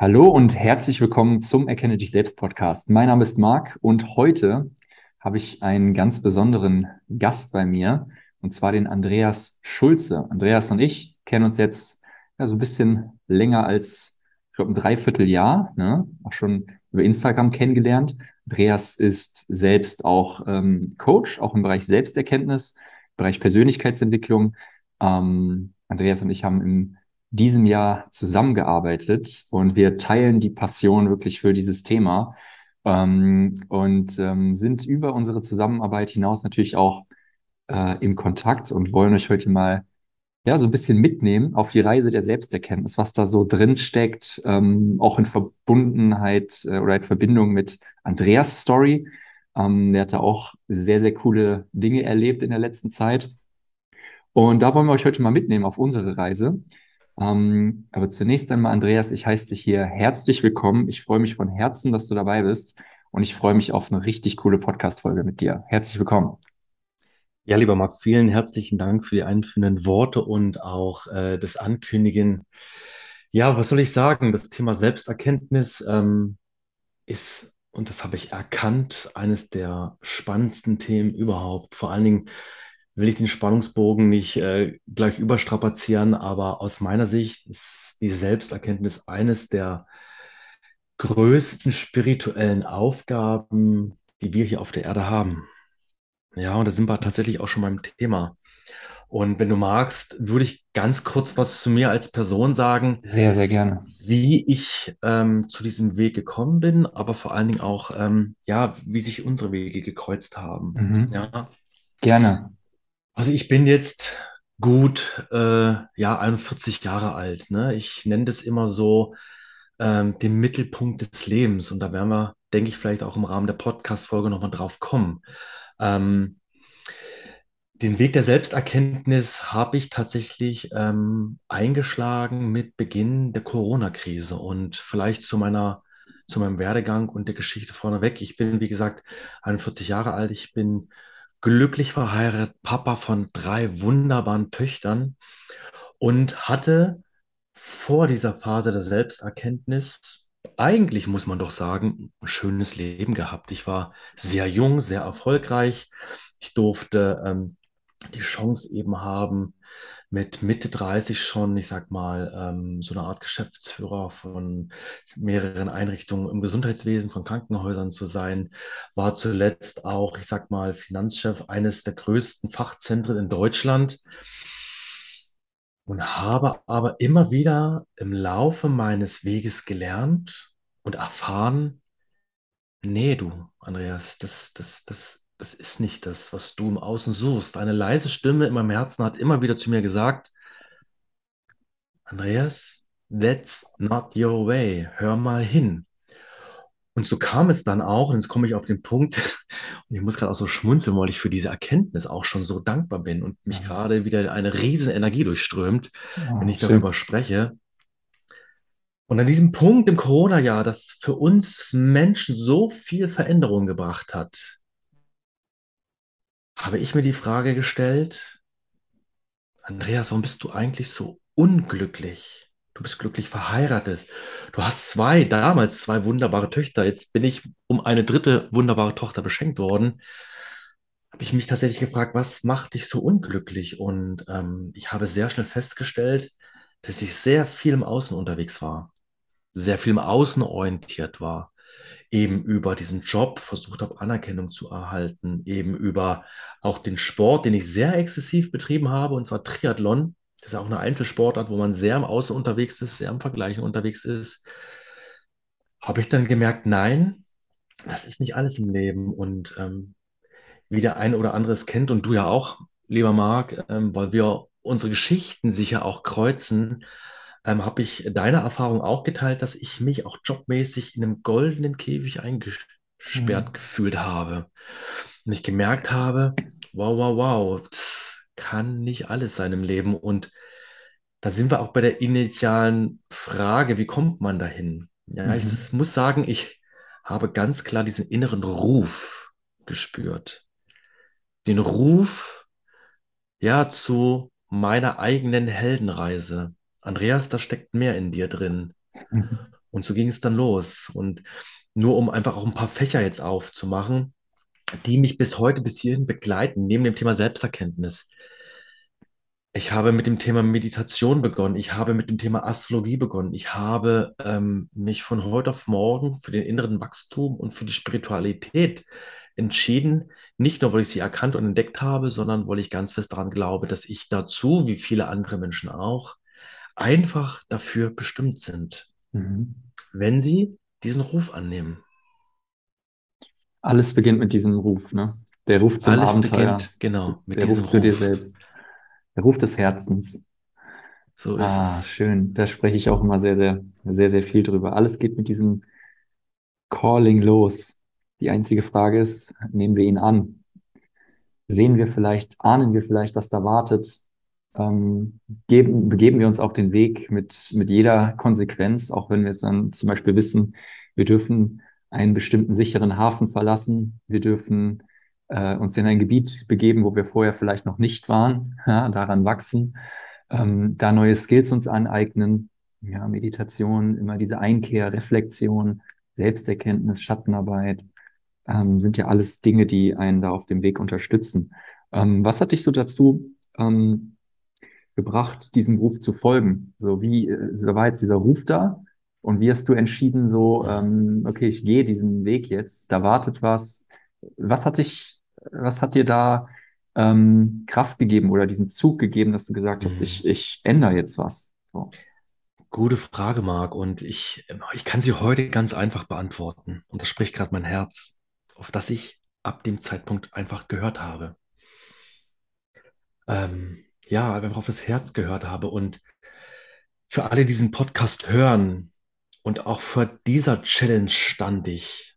Hallo und herzlich willkommen zum Erkenne dich selbst Podcast. Mein Name ist Marc und heute habe ich einen ganz besonderen Gast bei mir und zwar den Andreas Schulze. Andreas und ich kennen uns jetzt ja, so ein bisschen länger als, ich glaube, ein Dreivierteljahr, ne? auch schon über Instagram kennengelernt. Andreas ist selbst auch ähm, Coach, auch im Bereich Selbsterkenntnis, Bereich Persönlichkeitsentwicklung. Ähm, Andreas und ich haben im diesem Jahr zusammengearbeitet und wir teilen die Passion wirklich für dieses Thema ähm, und ähm, sind über unsere Zusammenarbeit hinaus natürlich auch äh, im Kontakt und wollen euch heute mal ja so ein bisschen mitnehmen auf die Reise der Selbsterkenntnis, was da so drin steckt, ähm, auch in Verbundenheit äh, oder in Verbindung mit Andreas Story. Ähm, der hatte auch sehr, sehr coole Dinge erlebt in der letzten Zeit. Und da wollen wir euch heute mal mitnehmen auf unsere Reise. Ähm, aber zunächst einmal, Andreas, ich heiße dich hier herzlich willkommen. Ich freue mich von Herzen, dass du dabei bist und ich freue mich auf eine richtig coole Podcast-Folge mit dir. Herzlich willkommen. Ja, lieber Marc, vielen herzlichen Dank für die einführenden Worte und auch äh, das Ankündigen. Ja, was soll ich sagen? Das Thema Selbsterkenntnis ähm, ist, und das habe ich erkannt, eines der spannendsten Themen überhaupt. Vor allen Dingen will ich den Spannungsbogen nicht äh, gleich überstrapazieren, aber aus meiner Sicht ist die Selbsterkenntnis eines der größten spirituellen Aufgaben, die wir hier auf der Erde haben. Ja, und da sind wir tatsächlich auch schon beim Thema. Und wenn du magst, würde ich ganz kurz was zu mir als Person sagen. Sehr, sehr gerne. Wie ich ähm, zu diesem Weg gekommen bin, aber vor allen Dingen auch, ähm, ja, wie sich unsere Wege gekreuzt haben. Mhm. Ja. Gerne. Also ich bin jetzt gut, äh, ja, 41 Jahre alt. Ne? Ich nenne das immer so ähm, den Mittelpunkt des Lebens. Und da werden wir, denke ich, vielleicht auch im Rahmen der Podcast-Folge nochmal drauf kommen. Ähm, den Weg der Selbsterkenntnis habe ich tatsächlich ähm, eingeschlagen mit Beginn der Corona-Krise und vielleicht zu meiner, zu meinem Werdegang und der Geschichte vorneweg. Ich bin, wie gesagt, 41 Jahre alt. Ich bin glücklich verheiratet, Papa von drei wunderbaren Töchtern und hatte vor dieser Phase der Selbsterkenntnis eigentlich, muss man doch sagen, ein schönes Leben gehabt. Ich war sehr jung, sehr erfolgreich. Ich durfte ähm, die Chance eben haben, mit Mitte 30 schon, ich sag mal, ähm, so eine Art Geschäftsführer von mehreren Einrichtungen im Gesundheitswesen, von Krankenhäusern zu sein, war zuletzt auch, ich sag mal, Finanzchef eines der größten Fachzentren in Deutschland. Und habe aber immer wieder im Laufe meines Weges gelernt und erfahren, nee, du, Andreas, das, das, das das ist nicht das, was du im Außen suchst. Eine leise Stimme in meinem Herzen hat immer wieder zu mir gesagt, Andreas, that's not your way. Hör mal hin. Und so kam es dann auch, und jetzt komme ich auf den Punkt, und ich muss gerade auch so schmunzeln, weil ich für diese Erkenntnis auch schon so dankbar bin und mich ja. gerade wieder eine riesen Energie durchströmt, ja, wenn ich schön. darüber spreche. Und an diesem Punkt im Corona-Jahr, das für uns Menschen so viel Veränderung gebracht hat, habe ich mir die Frage gestellt, Andreas, warum bist du eigentlich so unglücklich? Du bist glücklich verheiratet. Du hast zwei, damals zwei wunderbare Töchter. Jetzt bin ich um eine dritte wunderbare Tochter beschenkt worden. Habe ich mich tatsächlich gefragt, was macht dich so unglücklich? Und ähm, ich habe sehr schnell festgestellt, dass ich sehr viel im Außen unterwegs war, sehr viel im Außen orientiert war eben über diesen Job versucht habe, Anerkennung zu erhalten, eben über auch den Sport, den ich sehr exzessiv betrieben habe, und zwar Triathlon. Das ist auch eine Einzelsportart, wo man sehr im Außen unterwegs ist, sehr im Vergleichen unterwegs ist. Habe ich dann gemerkt, nein, das ist nicht alles im Leben. Und ähm, wie der eine oder andere es kennt und du ja auch, lieber Marc, ähm, weil wir unsere Geschichten sicher auch kreuzen, ähm, habe ich deine Erfahrung auch geteilt, dass ich mich auch jobmäßig in einem goldenen Käfig eingesperrt mhm. gefühlt habe. Und ich gemerkt habe, wow, wow, wow, das kann nicht alles sein im Leben. Und da sind wir auch bei der initialen Frage, wie kommt man dahin? Ja, mhm. ich muss sagen, ich habe ganz klar diesen inneren Ruf gespürt. Den Ruf, ja, zu meiner eigenen Heldenreise. Andreas, da steckt mehr in dir drin. Mhm. Und so ging es dann los. Und nur um einfach auch ein paar Fächer jetzt aufzumachen, die mich bis heute, bis hierhin begleiten, neben dem Thema Selbsterkenntnis. Ich habe mit dem Thema Meditation begonnen. Ich habe mit dem Thema Astrologie begonnen. Ich habe ähm, mich von heute auf morgen für den inneren Wachstum und für die Spiritualität entschieden. Nicht nur, weil ich sie erkannt und entdeckt habe, sondern weil ich ganz fest daran glaube, dass ich dazu, wie viele andere Menschen auch, einfach dafür bestimmt sind, mhm. wenn sie diesen Ruf annehmen. Alles beginnt mit diesem Ruf, ne? Der Ruf zum Alles Abenteuer. beginnt, genau, mit Der diesem Ruf zu Ruf. dir selbst. Der Ruf des Herzens. So ist ah, es. schön. Da spreche ich auch immer sehr, sehr, sehr, sehr viel drüber. Alles geht mit diesem Calling los. Die einzige Frage ist, nehmen wir ihn an? Sehen wir vielleicht, ahnen wir vielleicht, was da wartet? Ähm, geben, begeben wir uns auf den Weg mit, mit jeder Konsequenz, auch wenn wir jetzt dann zum Beispiel wissen, wir dürfen einen bestimmten sicheren Hafen verlassen. Wir dürfen äh, uns in ein Gebiet begeben, wo wir vorher vielleicht noch nicht waren, ja, daran wachsen, ähm, da neue Skills uns aneignen. Ja, Meditation, immer diese Einkehr, Reflexion, Selbsterkenntnis, Schattenarbeit, ähm, sind ja alles Dinge, die einen da auf dem Weg unterstützen. Ähm, was hat dich so dazu ähm, gebracht, diesem Ruf zu folgen? So wie, äh, so war jetzt dieser Ruf da? Und wie hast du entschieden, so, ähm, okay, ich gehe diesen Weg jetzt, da wartet was. Was hat dich, was hat dir da ähm, Kraft gegeben oder diesen Zug gegeben, dass du gesagt hast, mhm. ich, ich ändere jetzt was? So. Gute Frage, Marc. Und ich, ich kann sie heute ganz einfach beantworten. Und das spricht gerade mein Herz, auf das ich ab dem Zeitpunkt einfach gehört habe. Ähm, ja, einfach auf das Herz gehört habe. Und für alle, die diesen Podcast hören, und auch vor dieser Challenge stand ich.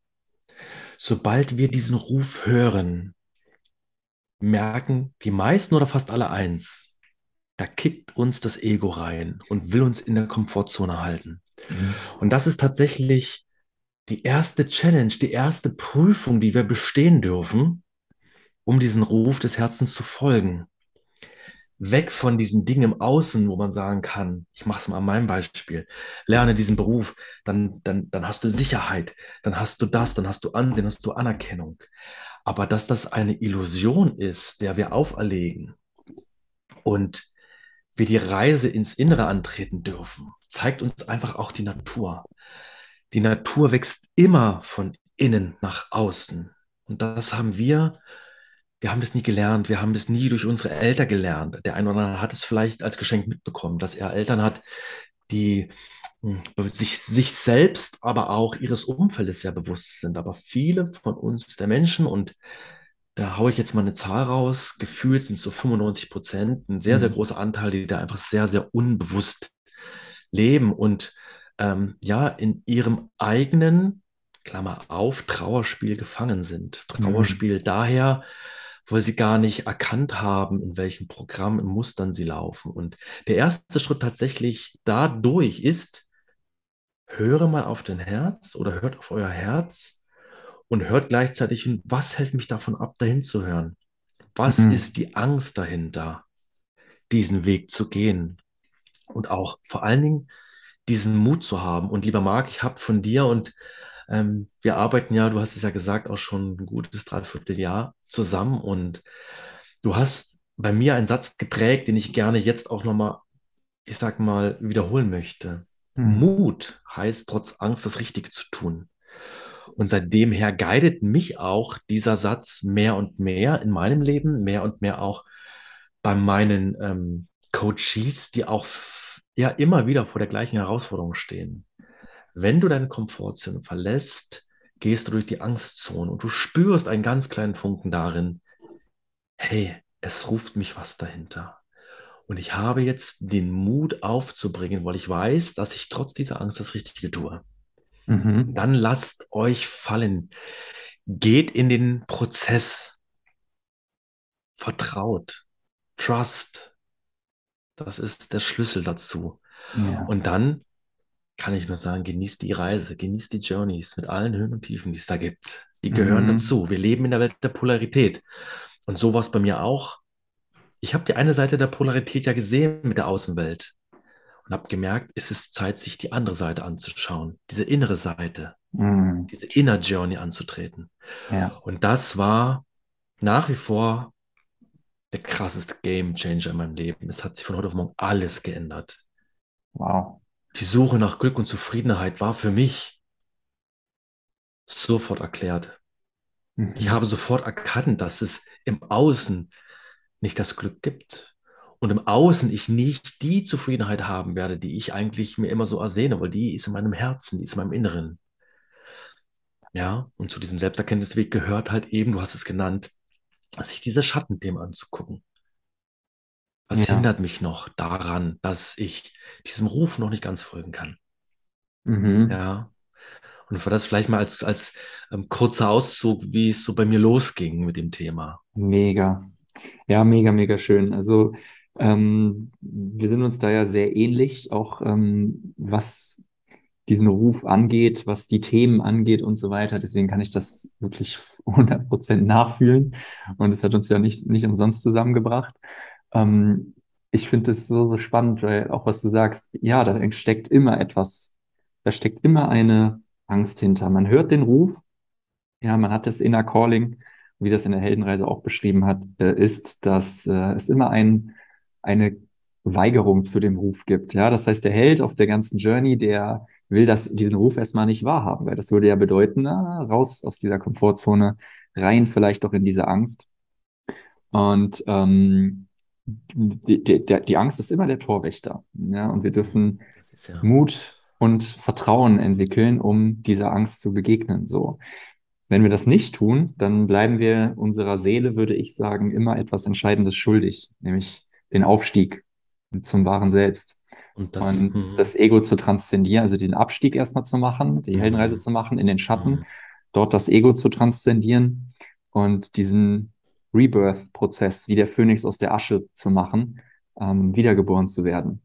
Sobald wir diesen Ruf hören, merken die meisten oder fast alle eins, da kickt uns das Ego rein und will uns in der Komfortzone halten. Mhm. Und das ist tatsächlich die erste Challenge, die erste Prüfung, die wir bestehen dürfen, um diesen Ruf des Herzens zu folgen weg von diesen Dingen im Außen, wo man sagen kann, ich mache es mal an meinem Beispiel, lerne diesen Beruf, dann, dann, dann hast du Sicherheit, dann hast du das, dann hast du Ansehen, hast du Anerkennung. Aber dass das eine Illusion ist, der wir auferlegen und wir die Reise ins Innere antreten dürfen, zeigt uns einfach auch die Natur. Die Natur wächst immer von innen nach außen. Und das haben wir wir haben das nie gelernt, wir haben das nie durch unsere Eltern gelernt. Der eine oder andere hat es vielleicht als Geschenk mitbekommen, dass er Eltern hat, die hm, sich, sich selbst, aber auch ihres Umfeldes sehr bewusst sind. Aber viele von uns, der Menschen, und da haue ich jetzt mal eine Zahl raus, gefühlt sind es so 95 Prozent, ein sehr, sehr mhm. großer Anteil, die da einfach sehr, sehr unbewusst leben und ähm, ja, in ihrem eigenen, Klammer auf, Trauerspiel gefangen sind. Mhm. Trauerspiel mhm. daher, weil sie gar nicht erkannt haben, in welchem Programm, in Mustern sie laufen. Und der erste Schritt tatsächlich dadurch ist, höre mal auf dein Herz oder hört auf euer Herz und hört gleichzeitig hin, was hält mich davon ab, dahin zu hören? Was mhm. ist die Angst dahinter, diesen Weg zu gehen? Und auch vor allen Dingen diesen Mut zu haben. Und lieber Marc, ich habe von dir und ähm, wir arbeiten ja, du hast es ja gesagt, auch schon ein gutes Dreivierteljahr zusammen und du hast bei mir einen Satz geprägt, den ich gerne jetzt auch nochmal, ich sag mal, wiederholen möchte. Mhm. Mut heißt trotz Angst das Richtige zu tun. Und seitdem her guidet mich auch dieser Satz mehr und mehr in meinem Leben, mehr und mehr auch bei meinen ähm, Coaches, die auch ja immer wieder vor der gleichen Herausforderung stehen. Wenn du deine Komfortzone verlässt, gehst du durch die Angstzone und du spürst einen ganz kleinen Funken darin, hey, es ruft mich was dahinter. Und ich habe jetzt den Mut aufzubringen, weil ich weiß, dass ich trotz dieser Angst das Richtige tue. Mhm. Dann lasst euch fallen. Geht in den Prozess. Vertraut. Trust. Das ist der Schlüssel dazu. Ja. Und dann kann ich nur sagen, genießt die Reise, genießt die Journeys mit allen Höhen und Tiefen, die es da gibt. Die gehören mhm. dazu. Wir leben in der Welt der Polarität. Und so war es bei mir auch. Ich habe die eine Seite der Polarität ja gesehen mit der Außenwelt. und habe gemerkt, es ist Zeit, sich die andere Seite anzuschauen, diese innere Seite, Mhm. diese Inner Journey anzutreten. Ja. Und das war nach wie vor der krasseste Game Changer in meinem Leben. Es hat sich von heute auf morgen alles geändert. Wow. Die Suche nach Glück und Zufriedenheit war für mich sofort erklärt. Ich habe sofort erkannt, dass es im Außen nicht das Glück gibt. Und im Außen ich nicht die Zufriedenheit haben werde, die ich eigentlich mir immer so ersehne, weil die ist in meinem Herzen, die ist in meinem Inneren. Ja, und zu diesem Selbsterkenntnisweg gehört halt eben, du hast es genannt, sich diese Schattenthemen anzugucken. Was Ja. hindert mich noch daran, dass ich diesem Ruf noch nicht ganz folgen kann? Mhm. Ja. Und für das vielleicht mal als, als ähm, kurzer Auszug, wie es so bei mir losging mit dem Thema. Mega. Ja, mega, mega schön. Also ähm, wir sind uns da ja sehr ähnlich, auch ähm, was diesen Ruf angeht, was die Themen angeht und so weiter. Deswegen kann ich das wirklich 100% nachfühlen. Und es hat uns ja nicht, nicht umsonst zusammengebracht. Ähm, ich finde es so, so spannend, weil auch was du sagst, ja, da steckt immer etwas, da steckt immer eine Angst hinter. Man hört den Ruf, ja, man hat das Inner Calling, wie das in der Heldenreise auch beschrieben hat, äh, ist, dass äh, es immer ein, eine Weigerung zu dem Ruf gibt. Ja, das heißt, der Held auf der ganzen Journey, der will das, diesen Ruf erstmal nicht wahrhaben, weil das würde ja bedeuten, na, raus aus dieser Komfortzone, rein vielleicht auch in diese Angst. Und ähm, die, die, die Angst ist immer der Torwächter. Ja, und wir dürfen ja, Mut und Vertrauen entwickeln, um dieser Angst zu begegnen. So. Wenn wir das nicht tun, dann bleiben wir unserer Seele, würde ich sagen, immer etwas Entscheidendes schuldig, nämlich den Aufstieg zum wahren Selbst. und das, Und hm, das Ego zu transzendieren, also diesen Abstieg erstmal zu machen, die Heldenreise hm, zu machen in den Schatten, hm, dort das Ego zu transzendieren und diesen Rebirth-Prozess wie der Phönix aus der Asche zu machen, ähm, wiedergeboren zu werden.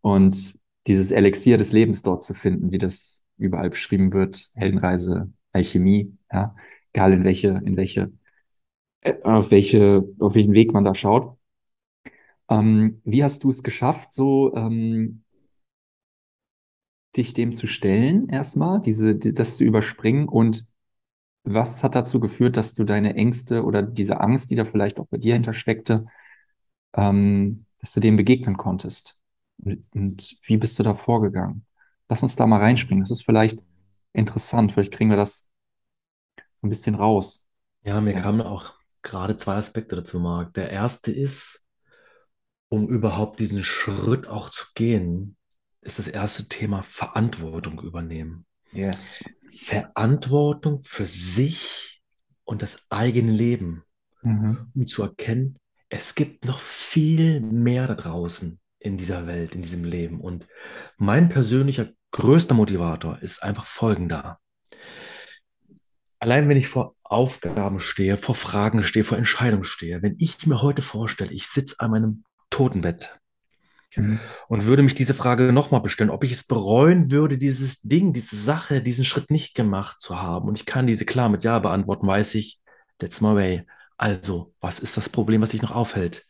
Und dieses Elixier des Lebens dort zu finden, wie das überall beschrieben wird, Heldenreise, Alchemie, ja, egal in welche, in welche, äh, auf welche, auf welchen Weg man da schaut. Ähm, wie hast du es geschafft, so ähm, dich dem zu stellen, erstmal, diese, die, das zu überspringen und was hat dazu geführt, dass du deine Ängste oder diese Angst, die da vielleicht auch bei dir hintersteckte, ähm, dass du dem begegnen konntest? Und, und wie bist du da vorgegangen? Lass uns da mal reinspringen. Das ist vielleicht interessant. Vielleicht kriegen wir das ein bisschen raus. Ja, mir Ja. kamen auch gerade zwei Aspekte dazu, Marc. Der erste ist, um überhaupt diesen Schritt auch zu gehen, ist das erste Thema Verantwortung übernehmen. Yes. Verantwortung für sich und das eigene Leben, Mhm. um zu erkennen, es gibt noch viel mehr da draußen in dieser Welt, in diesem Leben. Und mein persönlicher größter Motivator ist einfach folgender. Allein wenn ich vor Aufgaben stehe, vor Fragen stehe, vor Entscheidungen stehe, wenn ich mir heute vorstelle, ich sitze an meinem Totenbett Mhm. und würde mich diese Frage nochmal bestellen, ob ich es bereuen würde, dieses Ding, diese Sache, diesen Schritt nicht gemacht zu haben. Und ich kann diese klar mit Ja beantworten, weiß ich, that's my way. Also, was ist das Problem, was dich noch aufhält?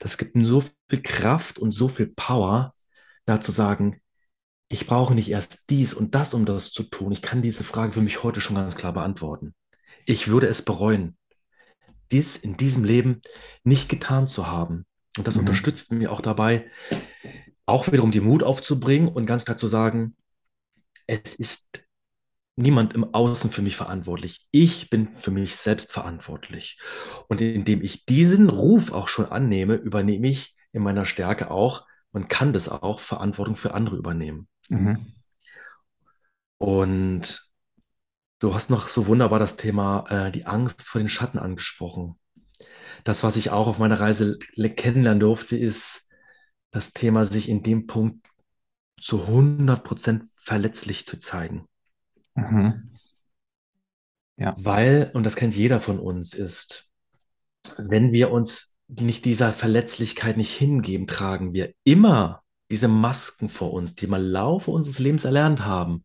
Das gibt mir so viel Kraft und so viel Power, da zu sagen, ich brauche nicht erst dies und das, um das zu tun. Ich kann diese Frage für mich heute schon ganz klar beantworten. Ich würde es bereuen, dies in diesem Leben nicht getan zu haben. Und das Mhm. unterstützt mir auch dabei, auch wiederum den Mut aufzubringen und ganz klar zu sagen, es ist niemand im Außen für mich verantwortlich. Ich bin für mich selbst verantwortlich. Und indem ich diesen Ruf auch schon annehme, übernehme ich in meiner Stärke auch, man kann das auch, Verantwortung für andere übernehmen. Mhm. Und du hast noch so wunderbar das Thema äh, die Angst vor den Schatten angesprochen. Das, was ich auch auf meiner Reise le- kennenlernen durfte, ist das Thema, sich in dem Punkt zu 100% verletzlich zu zeigen. Mhm. Ja. Weil, und das kennt jeder von uns, ist, wenn wir uns nicht dieser Verletzlichkeit nicht hingeben, tragen wir immer diese Masken vor uns, die wir im Laufe unseres Lebens erlernt haben.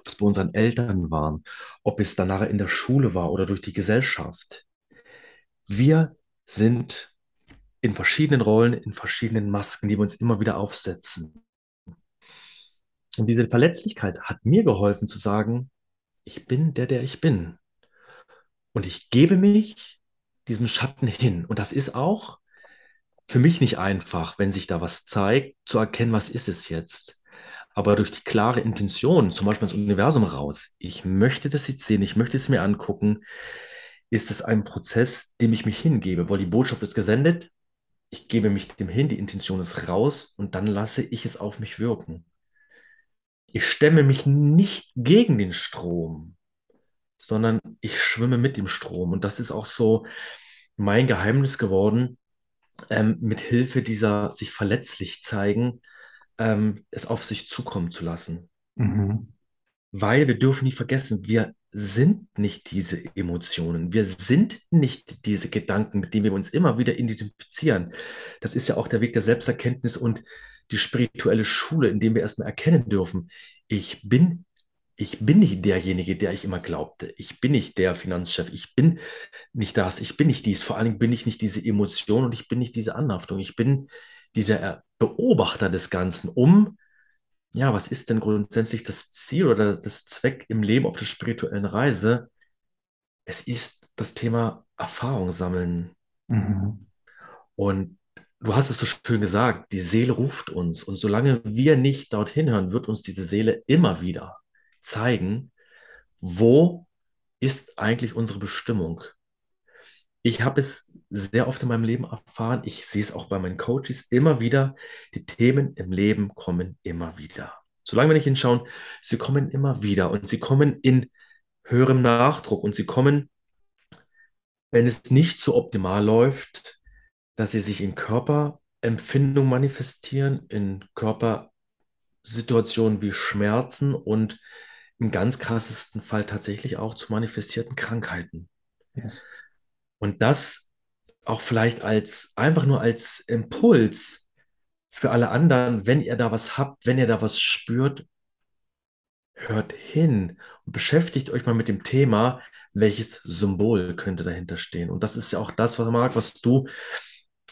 Ob es bei unseren Eltern waren, ob es danach in der Schule war oder durch die Gesellschaft. Wir sind in verschiedenen Rollen, in verschiedenen Masken, die wir uns immer wieder aufsetzen. Und diese Verletzlichkeit hat mir geholfen zu sagen, ich bin der, der ich bin. Und ich gebe mich diesem Schatten hin. Und das ist auch für mich nicht einfach, wenn sich da was zeigt, zu erkennen, was ist es jetzt. Aber durch die klare Intention, zum Beispiel ins Universum raus, ich möchte das jetzt sehen, ich möchte es mir angucken, ist es ein Prozess, dem ich mich hingebe, weil die Botschaft ist gesendet, ich gebe mich dem hin, die Intention ist raus und dann lasse ich es auf mich wirken. Ich stemme mich nicht gegen den Strom, sondern ich schwimme mit dem Strom. Und das ist auch so mein Geheimnis geworden, ähm, mit Hilfe dieser sich verletzlich zeigen, ähm, es auf sich zukommen zu lassen. Mhm. Weil wir dürfen nicht vergessen, wir sind nicht diese Emotionen. Wir sind nicht diese Gedanken, mit denen wir uns immer wieder identifizieren. Das ist ja auch der Weg der Selbsterkenntnis und die spirituelle Schule, in dem wir erstmal erkennen dürfen, ich bin, ich bin nicht derjenige, der ich immer glaubte. Ich bin nicht der Finanzchef. Ich bin nicht das. Ich bin nicht dies. Vor allen Dingen bin ich nicht diese Emotion und ich bin nicht diese Anhaftung. Ich bin dieser Beobachter des Ganzen, um, ja, was ist denn grundsätzlich das Ziel oder das Zweck im Leben auf der spirituellen Reise? Es ist das Thema Erfahrung sammeln. Mhm. Und du hast es so schön gesagt, die Seele ruft uns. Und solange wir nicht dorthin hören, wird uns diese Seele immer wieder zeigen, wo ist eigentlich unsere Bestimmung? Ich habe es sehr oft in meinem Leben erfahren, ich sehe es auch bei meinen Coaches immer wieder, die Themen im Leben kommen immer wieder. Solange wir nicht hinschauen, sie kommen immer wieder und sie kommen in höherem Nachdruck und sie kommen, wenn es nicht so optimal läuft, dass sie sich in Körperempfindung manifestieren, in Körpersituationen wie Schmerzen und im ganz krassesten Fall tatsächlich auch zu manifestierten Krankheiten. Yes. Und das auch vielleicht als einfach nur als Impuls für alle anderen, wenn ihr da was habt, wenn ihr da was spürt, hört hin und beschäftigt euch mal mit dem Thema, welches Symbol könnte dahinter stehen. Und das ist ja auch das, was Marc, was du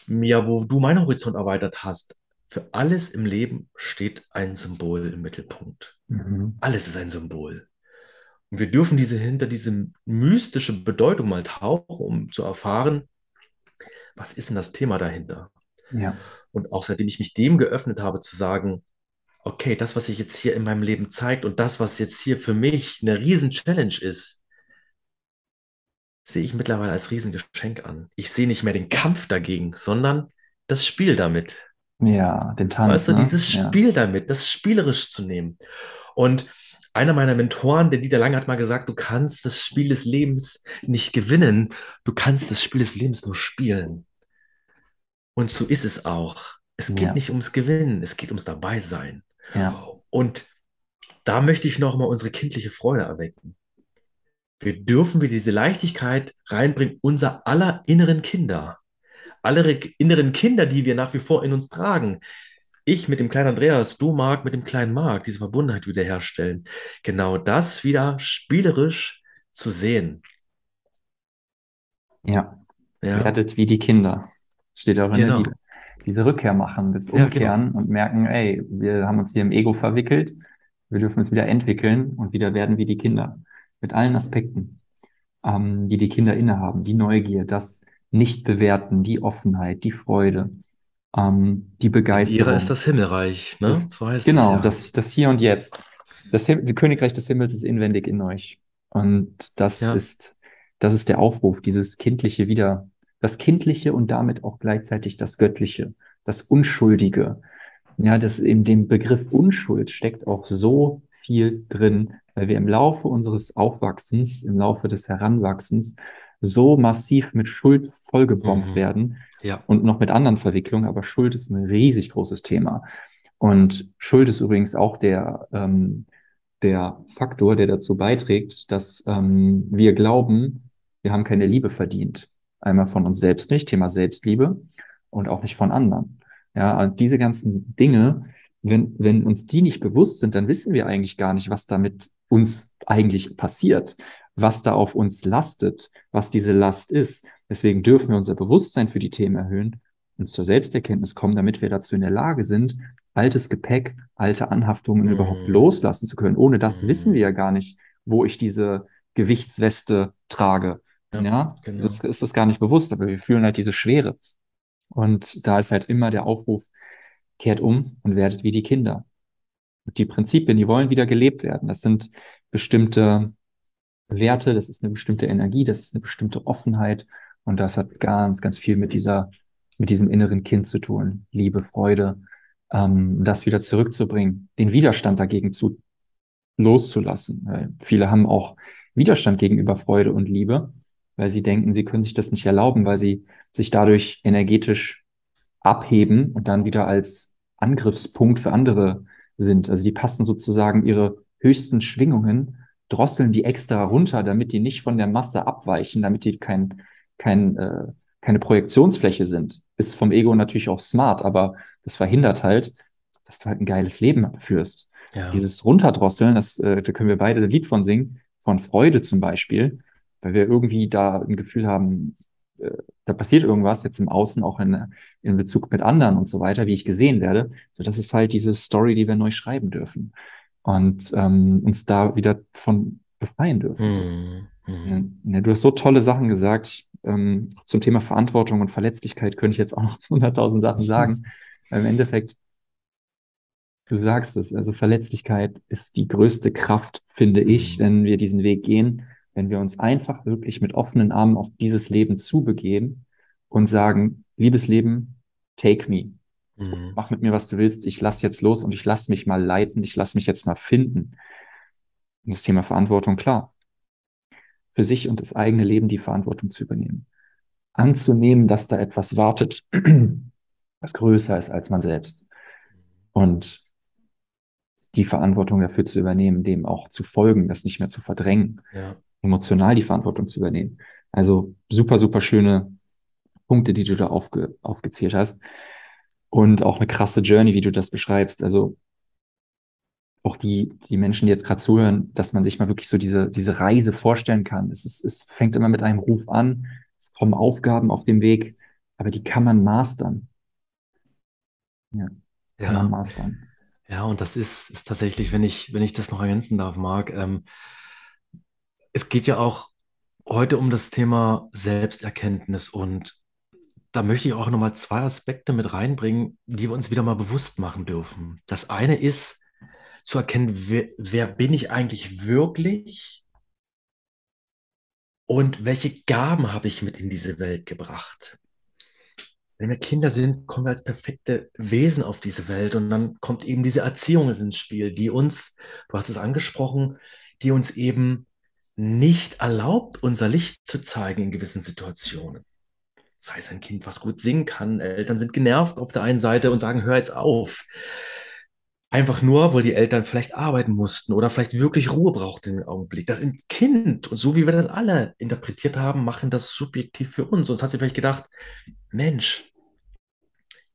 mir, wo du meinen Horizont erweitert hast. Für alles im Leben steht ein Symbol im Mittelpunkt. Mhm. Alles ist ein Symbol. Und wir dürfen diese hinter diese mystische Bedeutung mal tauchen, um zu erfahren, was ist denn das Thema dahinter? Ja. Und auch seitdem ich mich dem geöffnet habe, zu sagen, okay, das, was sich jetzt hier in meinem Leben zeigt und das, was jetzt hier für mich eine Riesen-Challenge ist, sehe ich mittlerweile als Riesengeschenk an. Ich sehe nicht mehr den Kampf dagegen, sondern das Spiel damit. Ja, den Tanz. Weißt du, ne? dieses Spiel ja. damit, das spielerisch zu nehmen. Und einer meiner Mentoren, der Dieter Lange, hat mal gesagt, du kannst das Spiel des Lebens nicht gewinnen, du kannst das Spiel des Lebens nur spielen. Und so ist es auch. Es geht ja. nicht ums Gewinnen, es geht ums Dabeisein. Ja. Und da möchte ich nochmal unsere kindliche Freude erwecken. Wir dürfen wir diese Leichtigkeit reinbringen, unser aller inneren Kinder. Alle inneren Kinder, die wir nach wie vor in uns tragen. Ich mit dem kleinen Andreas, du Marc mit dem kleinen Marc, diese Verbundenheit wiederherstellen. Genau das wieder spielerisch zu sehen. Ja. ja. Werdet wie die Kinder. Steht auch in genau. der Bibel. Diese Rückkehr machen, das Umkehren ja, genau. und merken, ey, wir haben uns hier im Ego verwickelt. Wir dürfen uns wieder entwickeln und wieder werden wie die Kinder mit allen Aspekten, ähm, die die Kinder innehaben, die Neugier, das Nicht-Bewerten, die Offenheit, die Freude, ähm, die Begeisterung. Ihrer ist das Himmelreich, ne? Das, so heißt genau, es ja. das, das Hier und Jetzt. Das Königreich des Himmels ist inwendig in euch. Und das ja. ist, das ist der Aufruf, dieses kindliche wieder, das kindliche und damit auch gleichzeitig das göttliche, das Unschuldige. Ja, das in dem Begriff Unschuld steckt auch so viel drin, weil wir im Laufe unseres Aufwachsens, im Laufe des Heranwachsens so massiv mit Schuld vollgebombt mhm. werden ja. und noch mit anderen Verwicklungen, aber Schuld ist ein riesig großes Thema. Und Schuld ist übrigens auch der, ähm, der Faktor, der dazu beiträgt, dass ähm, wir glauben, wir haben keine Liebe verdient. Einmal von uns selbst nicht, Thema Selbstliebe, und auch nicht von anderen. Ja, und diese ganzen Dinge, wenn, wenn uns die nicht bewusst sind, dann wissen wir eigentlich gar nicht, was damit uns eigentlich passiert, was da auf uns lastet, was diese Last ist. Deswegen dürfen wir unser Bewusstsein für die Themen erhöhen und zur Selbsterkenntnis kommen, damit wir dazu in der Lage sind, altes Gepäck, alte Anhaftungen Mhm. überhaupt loslassen zu können. Ohne das wissen Mhm. wir ja gar nicht, wo ich diese Gewichtsweste trage. Ja, Ja, genau. das ist das gar nicht bewusst, aber wir fühlen halt diese Schwere. Und da ist halt immer der Aufruf, kehrt um und werdet wie die Kinder. Und die Prinzipien, die wollen wieder gelebt werden. Das sind bestimmte Werte, das ist eine bestimmte Energie, das ist eine bestimmte Offenheit. Und das hat ganz, ganz viel mit dieser, mit diesem inneren Kind zu tun. Liebe, Freude, ähm, das wieder zurückzubringen, den Widerstand dagegen zu loszulassen. Weil viele haben auch Widerstand gegenüber Freude und Liebe, weil sie denken, sie können sich das nicht erlauben, weil sie sich dadurch energetisch abheben und dann wieder als Angriffspunkt für andere sind. Also die passen sozusagen ihre höchsten Schwingungen, drosseln die extra runter, damit die nicht von der Masse abweichen, damit die kein, kein, äh, keine Projektionsfläche sind. Ist vom Ego natürlich auch smart, aber das verhindert halt, dass du halt ein geiles Leben führst. Ja. Dieses Runterdrosseln, das, äh, da können wir beide ein Lied von singen, von Freude zum Beispiel, weil wir irgendwie da ein Gefühl haben, äh, da passiert irgendwas jetzt im Außen, auch in, in Bezug mit anderen und so weiter, wie ich gesehen werde. So, das ist halt diese Story, die wir neu schreiben dürfen und ähm, uns da wieder von befreien dürfen. So. Mhm. Ja, ja, du hast so tolle Sachen gesagt. Ähm, zum Thema Verantwortung und Verletzlichkeit könnte ich jetzt auch noch 100.000 Sachen sagen. Im Endeffekt, du sagst es, also Verletzlichkeit ist die größte Kraft, finde ich, Mhm. wenn wir diesen Weg gehen, wenn wir uns einfach wirklich mit offenen Armen auf dieses Leben zubegeben und sagen, liebes Leben, take me. So, Mhm. mach mit mir, was du willst. Ich lass jetzt los und ich lass mich mal leiten. Ich lass mich jetzt mal finden. Und das Thema Verantwortung, klar. Für sich und das eigene Leben die Verantwortung zu übernehmen. Anzunehmen, dass da etwas wartet, was größer ist als man selbst. Und die Verantwortung dafür zu übernehmen, dem auch zu folgen, das nicht mehr zu verdrängen, Ja. emotional die Verantwortung zu übernehmen. Also super, super schöne Punkte, die du da aufge aufgezählt hast. Und auch eine krasse Journey, wie du das beschreibst. Also auch die, die Menschen, die jetzt gerade zuhören, dass man sich mal wirklich so diese, diese Reise vorstellen kann. Es ist, es fängt immer mit einem Ruf an. Es kommen Aufgaben auf dem Weg, aber die kann man mastern. Ja, kann man Ja. mastern. Ja, und das ist, ist tatsächlich, wenn ich, wenn ich das noch ergänzen darf, Marc, ähm, es geht ja auch heute um das Thema Selbsterkenntnis und da möchte ich auch nochmal zwei Aspekte mit reinbringen, die wir uns wieder mal bewusst machen dürfen. Das eine ist zu erkennen, wer, wer bin ich eigentlich wirklich und welche Gaben habe ich mit in diese Welt gebracht. Wenn wir Kinder sind, kommen wir als perfekte Wesen auf diese Welt und dann kommt eben diese Erziehung ins Spiel, die uns, du hast es angesprochen, die uns eben nicht erlaubt, unser Licht zu zeigen in gewissen Situationen. Sei es ein Kind, was gut singen kann, Eltern sind genervt auf der einen Seite und sagen, hör jetzt auf. Einfach nur, weil die Eltern vielleicht arbeiten mussten oder vielleicht wirklich Ruhe brauchten im Augenblick. Das ein Kind, und so wie wir das alle interpretiert haben, machen das subjektiv für uns. Sonst hat sie vielleicht gedacht, Mensch,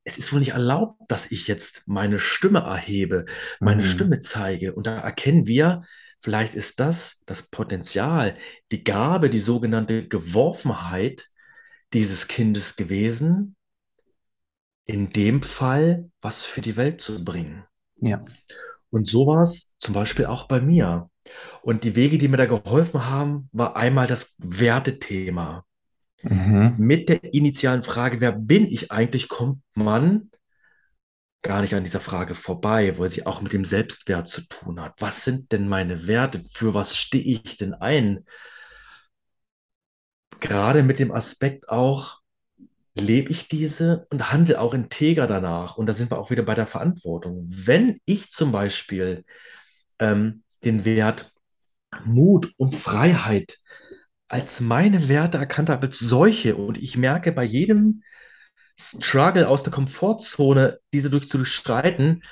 es ist wohl nicht erlaubt, dass ich jetzt meine Stimme erhebe, meine Mhm. Stimme zeige. Und da erkennen wir, vielleicht ist das das Potenzial, die Gabe, die sogenannte Geworfenheit dieses Kindes gewesen, in dem Fall was für die Welt zu bringen. Ja. Und so war es zum Beispiel auch bei mir. Und die Wege, die mir da geholfen haben, war einmal das Wertethema. Mhm. Mit der initialen Frage, wer bin ich eigentlich, kommt man gar nicht an dieser Frage vorbei, weil sie auch mit dem Selbstwert zu tun hat. Was sind denn meine Werte? Für was stehe ich denn ein? Gerade mit dem Aspekt auch, lebe ich diese und handle auch integer danach. Und da sind wir auch wieder bei der Verantwortung. Wenn ich zum Beispiel ähm, den Wert Mut und Freiheit als meine Werte erkannt habe, als solche, und ich merke bei jedem Struggle aus der Komfortzone, diese durch zu durchschreiten,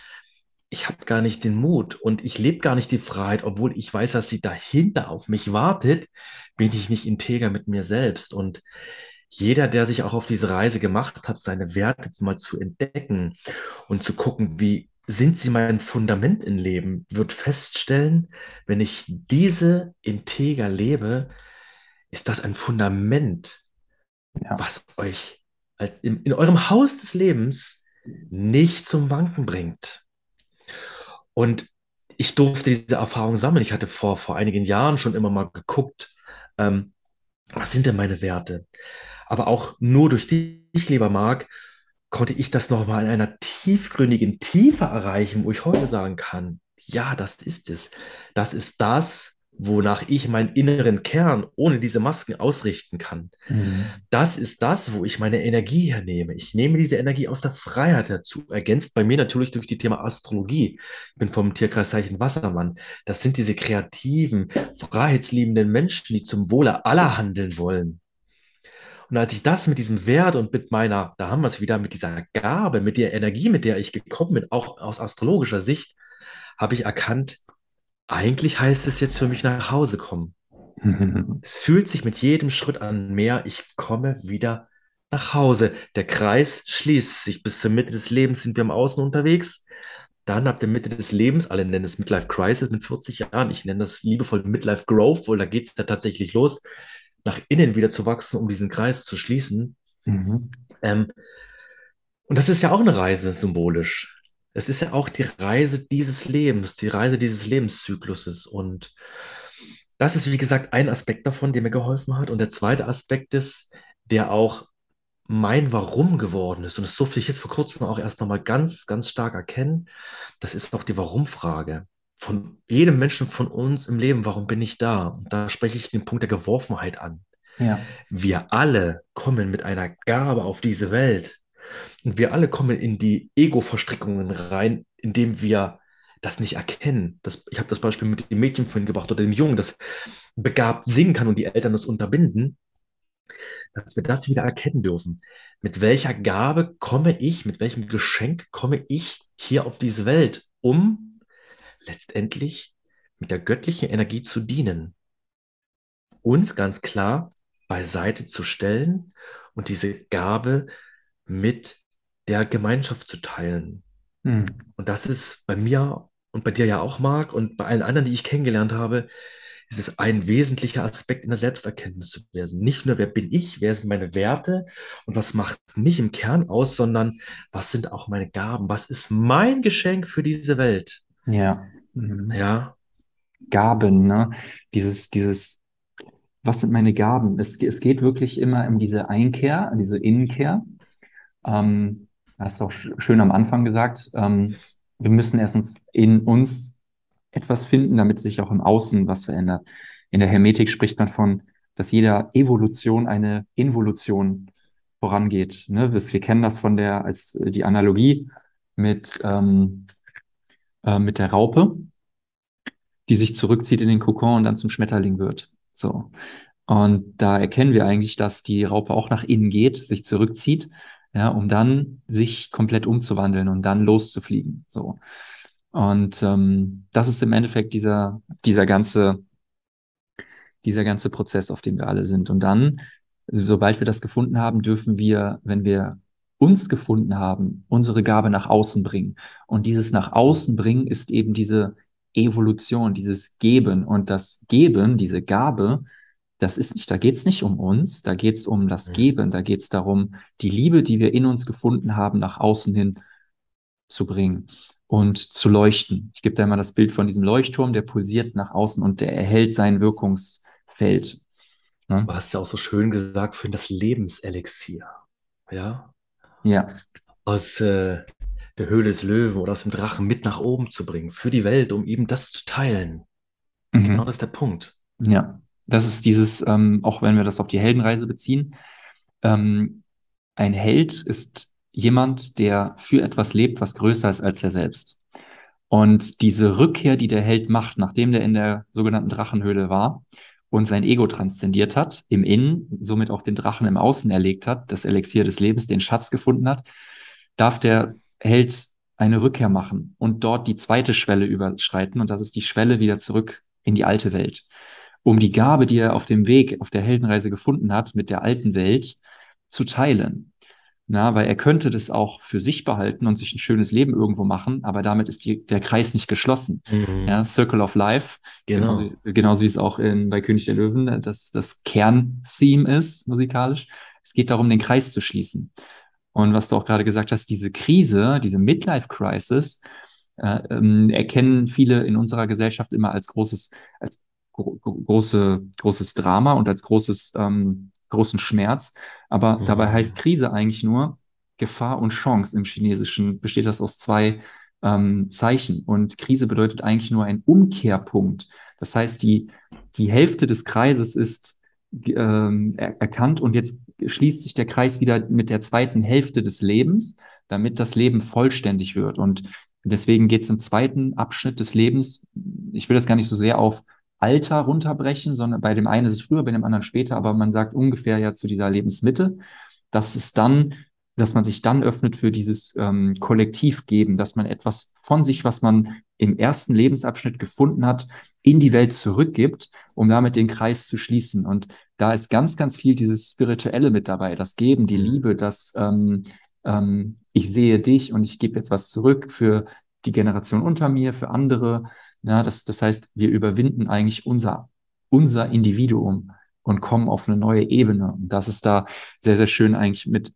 ich habe gar nicht den Mut und ich lebe gar nicht die Freiheit, obwohl ich weiß, dass sie dahinter auf mich wartet, bin ich nicht integer mit mir selbst. Und jeder, der sich auch auf diese Reise gemacht hat, seine Werte mal zu entdecken und zu gucken, wie sind sie mein Fundament im Leben, wird feststellen, wenn ich diese integer lebe, ist das ein Fundament, Ja. was euch als in, in eurem Haus des Lebens nicht zum Wanken bringt. Und ich durfte diese Erfahrung sammeln. Ich hatte vor, vor einigen Jahren schon immer mal geguckt, ähm, was sind denn meine Werte? Aber auch nur durch dich, lieber Marc, konnte ich das nochmal in einer tiefgründigen Tiefe erreichen, wo ich heute sagen kann, ja, das ist es. Das ist das, wonach ich meinen inneren Kern ohne diese Masken ausrichten kann. Mhm. Das ist das, wo ich meine Energie hernehme. Ich nehme diese Energie aus der Freiheit dazu, ergänzt bei mir natürlich durch die Thema Astrologie. Ich bin vom Tierkreiszeichen Wassermann. Das sind diese kreativen, freiheitsliebenden Menschen, die zum Wohle aller handeln wollen. Und als ich das mit diesem Wert und mit meiner, da haben wir es wieder, mit dieser Gabe, mit der Energie, mit der ich gekommen bin, auch aus astrologischer Sicht, habe ich erkannt, eigentlich heißt es jetzt für mich nach Hause kommen. es fühlt sich mit jedem Schritt an mehr, ich komme wieder nach Hause. Der Kreis schließt sich. Bis zur Mitte des Lebens sind wir im Außen unterwegs. Dann ab der Mitte des Lebens, alle nennen es Midlife Crisis mit 40 Jahren, ich nenne das liebevoll Midlife Growth, weil da geht es ja tatsächlich los, nach innen wieder zu wachsen, um diesen Kreis zu schließen. Mhm. Ähm, und das ist ja auch eine Reise symbolisch es ist ja auch die Reise dieses Lebens, die Reise dieses Lebenszykluses. Und das ist, wie gesagt, ein Aspekt davon, der mir geholfen hat. Und der zweite Aspekt ist, der auch mein Warum geworden ist. Und das durfte ich jetzt vor kurzem auch erst nochmal ganz, ganz stark erkennen. Das ist auch die Warum-Frage von jedem Menschen von uns im Leben. Warum bin ich da? Und da spreche ich den Punkt der Geworfenheit an. Ja. Wir alle kommen mit einer Gabe auf diese Welt. Und wir alle kommen in die Ego-Verstrickungen rein, indem wir das nicht erkennen. Das, ich habe das Beispiel mit dem Mädchen vorhin gebracht oder dem Jungen, das begabt singen kann und die Eltern das unterbinden, dass wir das wieder erkennen dürfen. Mit welcher Gabe komme ich, mit welchem Geschenk komme ich hier auf diese Welt, um letztendlich mit der göttlichen Energie zu dienen. Uns ganz klar beiseite zu stellen und diese Gabe mit der Gemeinschaft zu teilen. Mhm. Und das ist bei mir und bei dir ja auch, Marc, und bei allen anderen, die ich kennengelernt habe, ist es ein wesentlicher Aspekt in der Selbsterkenntnis zu werden. Nicht nur, wer bin ich, wer sind meine Werte und was macht mich im Kern aus, sondern was sind auch meine Gaben? Was ist mein Geschenk für diese Welt? Ja. Mhm. Ja. Gaben, ne? Dieses, dieses, was sind meine Gaben? Es, es geht wirklich immer um diese Einkehr, diese Innenkehr. Ähm, hast du auch schön am Anfang gesagt, ähm, wir müssen erstens in uns etwas finden, damit sich auch im Außen was verändert. In der Hermetik spricht man von, dass jeder Evolution eine Involution vorangeht. Ne? Wir kennen das von der, als die Analogie mit, ähm, äh, mit der Raupe, die sich zurückzieht in den Kokon und dann zum Schmetterling wird. So. Und da erkennen wir eigentlich, dass die Raupe auch nach innen geht, sich zurückzieht ja, um dann sich komplett umzuwandeln und dann loszufliegen. So. Und ähm, das ist im Endeffekt dieser, dieser ganze, dieser ganze Prozess, auf dem wir alle sind. Und dann, sobald wir das gefunden haben, dürfen wir, wenn wir uns gefunden haben, unsere Gabe nach außen bringen. Und dieses nach außen bringen ist eben diese Evolution, dieses Geben. Und das Geben, diese Gabe, das ist nicht, da geht es nicht um uns, da geht es um das Geben, da geht es darum, die Liebe, die wir in uns gefunden haben, nach außen hin zu bringen und zu leuchten. Ich gebe da immer das Bild von diesem Leuchtturm, der pulsiert nach außen und der erhält sein Wirkungsfeld. Ne? Du hast ja auch so schön gesagt, für das Lebenselixier. Ja. Ja. Aus äh, der Höhle des Löwen oder aus dem Drachen mit nach oben zu bringen, für die Welt, um eben das zu teilen. Mhm. Genau das ist der Punkt. Ja. Das ist dieses, ähm, auch wenn wir das auf die Heldenreise beziehen, ähm, ein Held ist jemand, der für etwas lebt, was größer ist als er selbst. Und diese Rückkehr, die der Held macht, nachdem der in der sogenannten Drachenhöhle war und sein Ego transzendiert hat, im Innen, somit auch den Drachen im Außen erlegt hat, das Elixier des Lebens, den Schatz gefunden hat, darf der Held eine Rückkehr machen und dort die zweite Schwelle überschreiten. Und das ist die Schwelle wieder zurück in die alte Welt um die Gabe, die er auf dem Weg, auf der Heldenreise gefunden hat, mit der alten Welt zu teilen. Na, weil er könnte das auch für sich behalten und sich ein schönes Leben irgendwo machen, aber damit ist die, der Kreis nicht geschlossen. Mhm. Ja, Circle of Life, genau. genauso, genauso wie es auch in, bei König der Löwen äh, das, das Kerntheme ist, musikalisch. Es geht darum, den Kreis zu schließen. Und was du auch gerade gesagt hast, diese Krise, diese Midlife-Crisis, äh, ähm, erkennen viele in unserer Gesellschaft immer als großes, als gro große, großes Drama und als großes, ähm, großen Schmerz. Aber mhm. dabei heißt Krise eigentlich nur Gefahr und Chance. Im Chinesischen besteht das aus zwei ähm, Zeichen. Und Krise bedeutet eigentlich nur ein Umkehrpunkt. Das heißt, die, die Hälfte des Kreises ist ähm, er erkannt und jetzt schließt sich der Kreis wieder mit der zweiten Hälfte des Lebens, damit das Leben vollständig wird. Und deswegen geht es im zweiten Abschnitt des Lebens, ich will das gar nicht so sehr auf Alter runterbrechen, sondern bei dem einen ist es früher, bei dem anderen später, aber man sagt ungefähr ja zu dieser Lebensmitte, dass es dann dass man sich dann öffnet für dieses ähm, Kollektivgeben, dass man etwas von sich, was man im ersten Lebensabschnitt gefunden hat, in die Welt zurückgibt, um damit den Kreis zu schließen. Und da ist ganz, ganz viel dieses Spirituelle mit dabei, das Geben, die mhm. Liebe, das ähm, ähm, ich sehe dich und ich gebe jetzt was zurück für die Generation unter mir, für andere. Ja, das, das heißt, wir überwinden eigentlich unser, unser Individuum und kommen auf eine neue Ebene. Und das ist da sehr, sehr schön eigentlich mit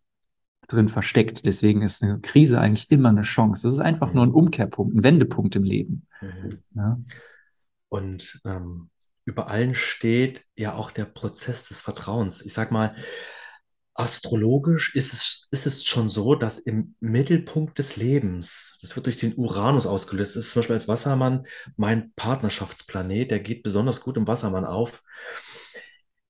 drin versteckt. Deswegen ist eine Krise eigentlich immer eine Chance. Das ist einfach mhm. nur ein. Umkehrpunkt, ein Wendepunkt im Leben. Mhm. Ja. Und ähm, über allen steht ja auch der Prozess des Vertrauens. Ich sag mal, astrologisch ist es, ist es schon so, dass im Mittelpunkt des Lebens, das wird durch den Uranus ausgelöst, das ist zum Beispiel als Wassermann mein Partnerschaftsplanet, der geht besonders gut im Wassermann auf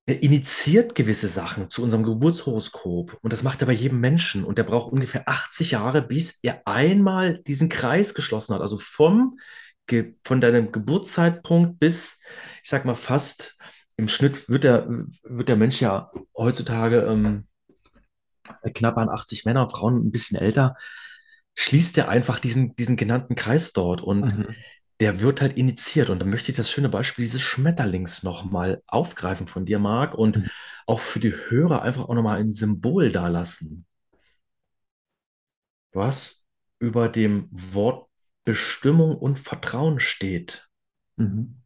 er initiiert gewisse Sachen zu unserem Geburtshoroskop und das macht er bei jedem Menschen und der braucht ungefähr 80 Jahre, bis er einmal diesen Kreis geschlossen hat. Also vom von deinem Geburtszeitpunkt bis, ich sag mal, fast im Schnitt wird der, wird der Mensch ja heutzutage ähm, knapp an 80 Männer, Frauen ein bisschen älter, schließt er einfach diesen, diesen genannten Kreis dort. Und mhm der wird halt initiiert. Und da möchte ich das schöne Beispiel dieses Schmetterlings nochmal aufgreifen von dir, Marc, und mhm. auch für die Hörer einfach auch nochmal ein Symbol dalassen. Was über dem Wort Bestimmung und Vertrauen steht. Mhm.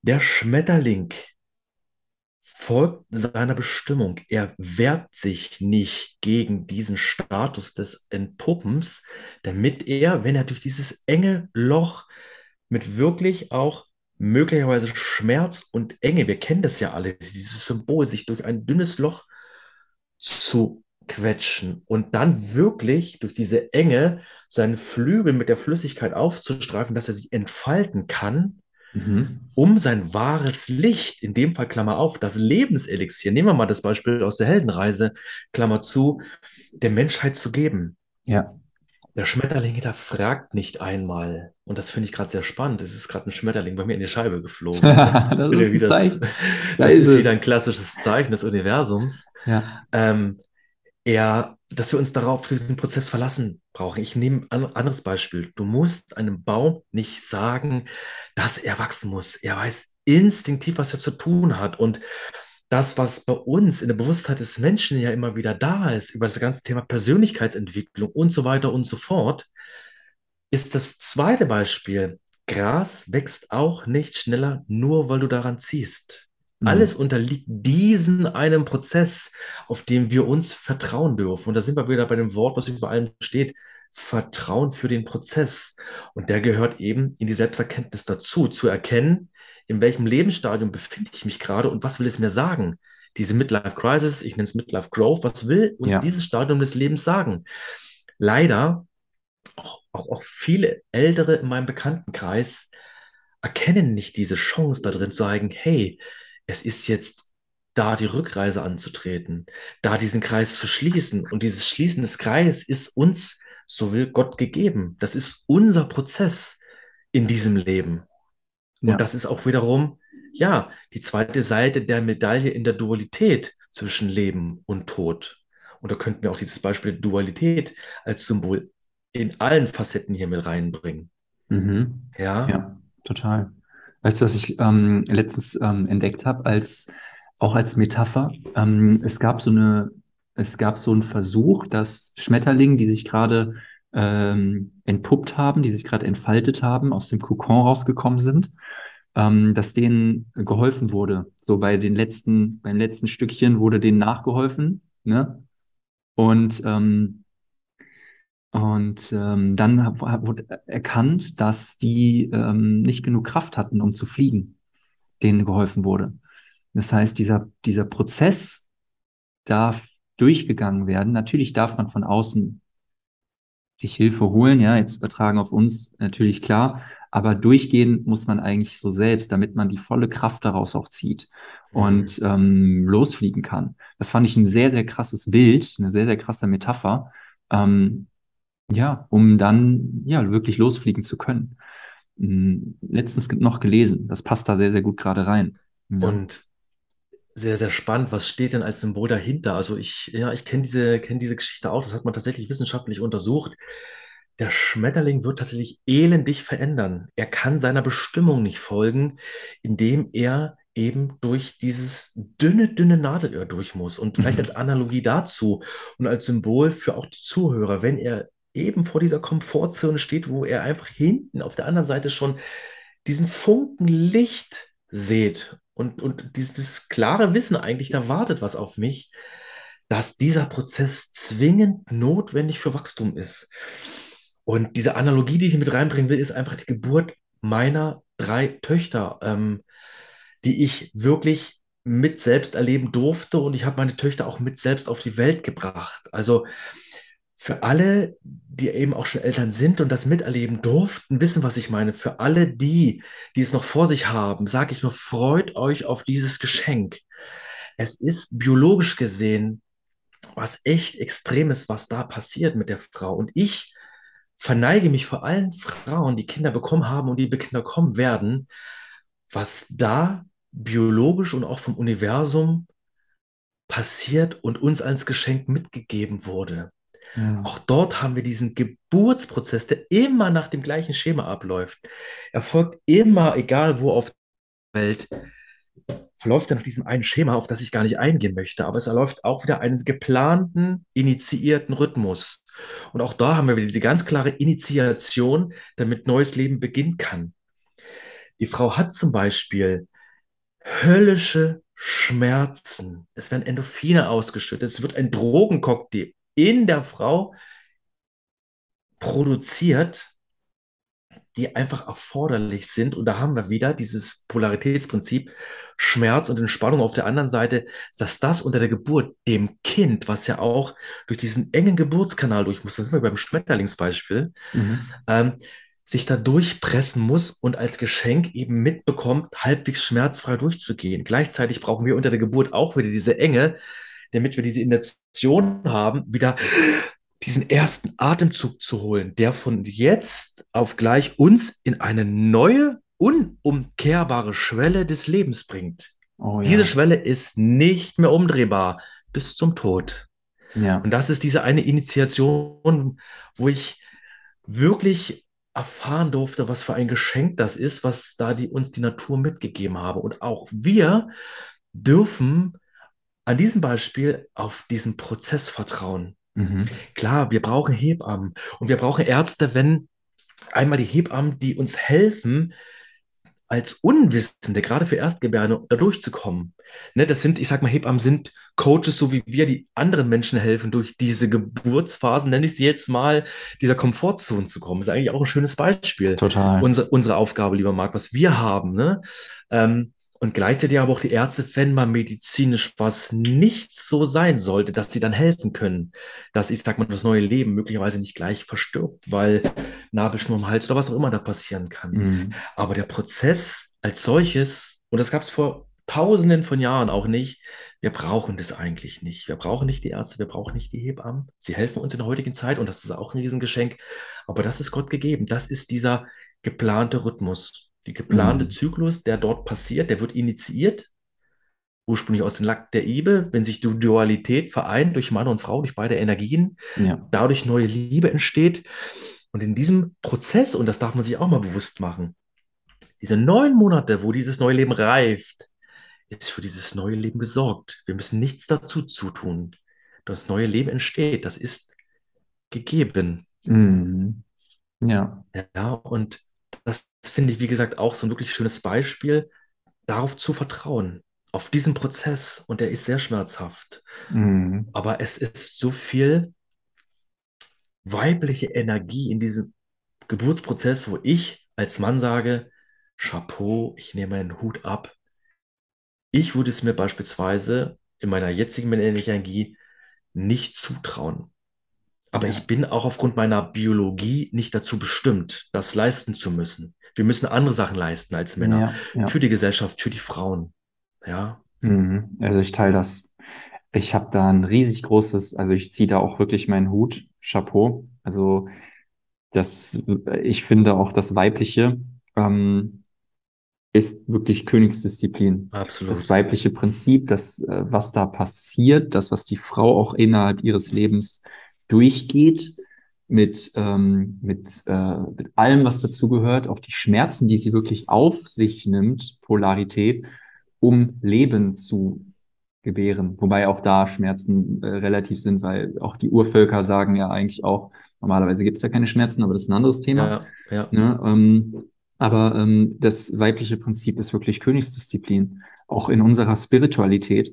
Der Schmetterling folgt seiner Bestimmung. Er wehrt sich nicht gegen diesen Status des Entpuppens, damit er, wenn er durch dieses enge Loch mit wirklich auch möglicherweise Schmerz und Enge, wir kennen das ja alle, dieses Symbol, sich durch ein dünnes Loch zu quetschen und dann wirklich durch diese Enge seinen Flügel mit der Flüssigkeit aufzustreifen, dass er sich entfalten kann Mhm. um sein wahres Licht, in dem Fall Klammer auf, das Lebenselixier, nehmen wir mal das Beispiel aus der Heldenreise, Klammer zu, der Menschheit zu geben. Ja. Der Schmetterling da fragt nicht einmal, und das finde ich gerade sehr spannend, es ist gerade ein Schmetterling bei mir in die Scheibe geflogen. das ist, das, Zeichen. das da ist, ist wieder ein klassisches Zeichen des Universums. Ja. Ähm, er, dass wir uns darauf diesen Prozess verlassen brauchen. Ich nehme ein anderes Beispiel. Du musst einem Baum nicht sagen, dass er wachsen muss. Er weiß instinktiv, was er zu tun hat. Und das, was bei uns in der Bewusstheit des Menschen ja immer wieder da ist, über das ganze Thema Persönlichkeitsentwicklung und so weiter und so fort, ist das zweite Beispiel. Gras wächst auch nicht schneller, nur weil du daran ziehst. Mhm. Alles unterliegt diesen einem Prozess, auf dem wir uns vertrauen dürfen. Und da sind wir wieder bei dem Wort, was über allem steht. Vertrauen für den Prozess. Und der gehört eben in die Selbsterkenntnis dazu, zu erkennen, in welchem Lebensstadium befinde ich mich gerade und was will es mir sagen? Diese Midlife Crisis, ich nenne es Midlife Growth, was will uns ja. dieses Stadium des Lebens sagen? Leider, auch, auch, auch viele Ältere in meinem Bekanntenkreis erkennen nicht diese Chance da drin zu sagen, hey, es ist jetzt da die Rückreise anzutreten, da diesen Kreis zu schließen. Und dieses Schließen des Kreises ist uns, so will Gott gegeben. Das ist unser Prozess in diesem Leben. Und ja. das ist auch wiederum, ja, die zweite Seite der Medaille in der Dualität zwischen Leben und Tod. Und da könnten wir auch dieses Beispiel Dualität als Symbol in allen Facetten hier mit reinbringen. Mhm. Ja. Ja, total. Weißt du, was ich ähm, letztens ähm, entdeckt habe, als auch als Metapher? Ähm, es gab so eine, es gab so einen Versuch, dass Schmetterlinge, die sich gerade ähm, entpuppt haben, die sich gerade entfaltet haben, aus dem Kokon rausgekommen sind, ähm, dass denen geholfen wurde. So bei den letzten, beim letzten Stückchen wurde denen nachgeholfen, ne? Und, ähm, und ähm, dann wurde erkannt, dass die ähm, nicht genug Kraft hatten, um zu fliegen, denen geholfen wurde. Das heißt, dieser, dieser Prozess darf durchgegangen werden. Natürlich darf man von außen sich Hilfe holen, ja, jetzt übertragen auf uns natürlich klar, aber durchgehen muss man eigentlich so selbst, damit man die volle Kraft daraus auch zieht und mhm. ähm, losfliegen kann. Das fand ich ein sehr, sehr krasses Bild, eine sehr, sehr krasse Metapher, ähm, ja, um dann ja wirklich losfliegen zu können. Hm, letztens noch gelesen, das passt da sehr, sehr gut gerade rein. Ja. Und sehr, sehr spannend. Was steht denn als Symbol dahinter? Also ich, ja, ich kenne diese, kenne diese Geschichte auch. Das hat man tatsächlich wissenschaftlich untersucht. Der Schmetterling wird tatsächlich elendig verändern. Er kann seiner Bestimmung nicht folgen, indem er eben durch dieses dünne, dünne Nadelöhr durch muss. Und vielleicht mhm. als Analogie dazu und als Symbol für auch die Zuhörer, wenn er eben vor dieser Komfortzone steht, wo er einfach hinten auf der anderen Seite schon diesen Funken Licht seht und, und dieses klare Wissen eigentlich, da wartet was auf mich, dass dieser Prozess zwingend notwendig für Wachstum ist. Und diese Analogie, die ich mit reinbringen will, ist einfach die Geburt meiner drei Töchter, ähm, die ich wirklich mit selbst erleben durfte und ich habe meine Töchter auch mit selbst auf die Welt gebracht. Also für alle, die eben auch schon Eltern sind und das miterleben durften, wissen, was ich meine. Für alle die, die es noch vor sich haben, sage ich nur, freut euch auf dieses Geschenk. Es ist biologisch gesehen was echt Extremes, was da passiert mit der Frau. Und ich verneige mich vor allen Frauen, die Kinder bekommen haben und die Kinder kommen werden, was da biologisch und auch vom Universum passiert und uns als Geschenk mitgegeben wurde. Ja. Auch dort haben wir diesen Geburtsprozess, der immer nach dem gleichen Schema abläuft. Er folgt immer, egal wo auf der Welt, verläuft er nach diesem einen Schema, auf das ich gar nicht eingehen möchte. Aber es erläuft auch wieder einen geplanten, initiierten Rhythmus. Und auch da haben wir wieder diese ganz klare Initiation, damit neues Leben beginnen kann. Die Frau hat zum Beispiel höllische Schmerzen. Es werden Endorphine ausgeschüttet. Es wird ein Drogencocktail in der Frau produziert, die einfach erforderlich sind. Und da haben wir wieder dieses Polaritätsprinzip Schmerz und Entspannung auf der anderen Seite, dass das unter der Geburt dem Kind, was ja auch durch diesen engen Geburtskanal durch muss, das sind wir beim Schmetterlingsbeispiel, mhm. ähm, sich da durchpressen muss und als Geschenk eben mitbekommt, halbwegs schmerzfrei durchzugehen. Gleichzeitig brauchen wir unter der Geburt auch wieder diese Enge, damit wir diese Initiation haben, wieder diesen ersten Atemzug zu holen, der von jetzt auf gleich uns in eine neue, unumkehrbare Schwelle des Lebens bringt. Oh, ja. Diese Schwelle ist nicht mehr umdrehbar bis zum Tod. Ja. Und das ist diese eine Initiation, wo ich wirklich erfahren durfte, was für ein Geschenk das ist, was da die, uns die Natur mitgegeben habe. Und auch wir dürfen an diesem Beispiel auf diesen Prozess vertrauen. Mhm. Klar, wir brauchen Hebammen und wir brauchen Ärzte, wenn einmal die Hebammen, die uns helfen, als Unwissende, gerade für Erstgebärde, da durchzukommen. Ne, das sind, ich sag mal, Hebammen sind Coaches, so wie wir, die anderen Menschen helfen, durch diese Geburtsphasen, nenne ich sie jetzt mal, dieser Komfortzone zu kommen. Das ist eigentlich auch ein schönes Beispiel. Total. Unsere, unsere Aufgabe, lieber Marc, was wir haben. Ne? Ähm, und gleichzeitig aber auch die Ärzte, wenn mal medizinisch was nicht so sein sollte, dass sie dann helfen können, dass ich sag mal, das neue Leben möglicherweise nicht gleich verstirbt, weil Nabelschnur im Hals oder was auch immer da passieren kann. Mhm. Aber der Prozess als solches, und das gab es vor tausenden von Jahren auch nicht, wir brauchen das eigentlich nicht. Wir brauchen nicht die Ärzte, wir brauchen nicht die Hebammen. Sie helfen uns in der heutigen Zeit und das ist auch ein Riesengeschenk. Aber das ist Gott gegeben. Das ist dieser geplante Rhythmus. Die geplante mhm. Zyklus, der dort passiert, der wird initiiert, ursprünglich aus dem Lack der Ebe, wenn sich die Dualität vereint durch Mann und Frau, durch beide Energien, ja. dadurch neue Liebe entsteht. Und in diesem Prozess, und das darf man sich auch mal bewusst machen, diese neun Monate, wo dieses neue Leben reift, ist für dieses neue Leben gesorgt. Wir müssen nichts dazu zutun. Das neue Leben entsteht. Das ist gegeben. Mhm. Ja. Ja, und das finde ich, wie gesagt, auch so ein wirklich schönes Beispiel, darauf zu vertrauen. auf diesen Prozess und der ist sehr schmerzhaft. Mhm. Aber es ist so viel weibliche Energie in diesem Geburtsprozess, wo ich als Mann sage, Chapeau, ich nehme meinen Hut ab. Ich würde es mir beispielsweise in meiner jetzigen männlichen Energie nicht zutrauen. Aber Ja. ich bin auch aufgrund meiner Biologie nicht dazu bestimmt, das leisten zu müssen. Wir müssen andere Sachen leisten als Männer. Ja, ja. Für die Gesellschaft, für die Frauen. Ja. Mhm. Also ich teile das. Ich habe da ein riesig großes, also ich ziehe da auch wirklich meinen Hut, Chapeau. Also das, ich finde auch das Weibliche ähm, ist wirklich Königsdisziplin. Das Absolut. weibliche Prinzip, das, äh, was da passiert, das, was die Frau auch innerhalb ihres Lebens durchgeht, mit, ähm, mit, äh, mit allem, was dazugehört, auch die Schmerzen, die sie wirklich auf sich nimmt, Polarität, um Leben zu gebären. Wobei auch da Schmerzen äh, relativ sind, weil auch die Urvölker sagen ja eigentlich auch, normalerweise gibt es ja keine Schmerzen, aber das ist ein anderes Thema. Ja, ja. Ne? Ähm, aber ähm, das weibliche Prinzip ist wirklich Königsdisziplin. Auch in unserer Spiritualität.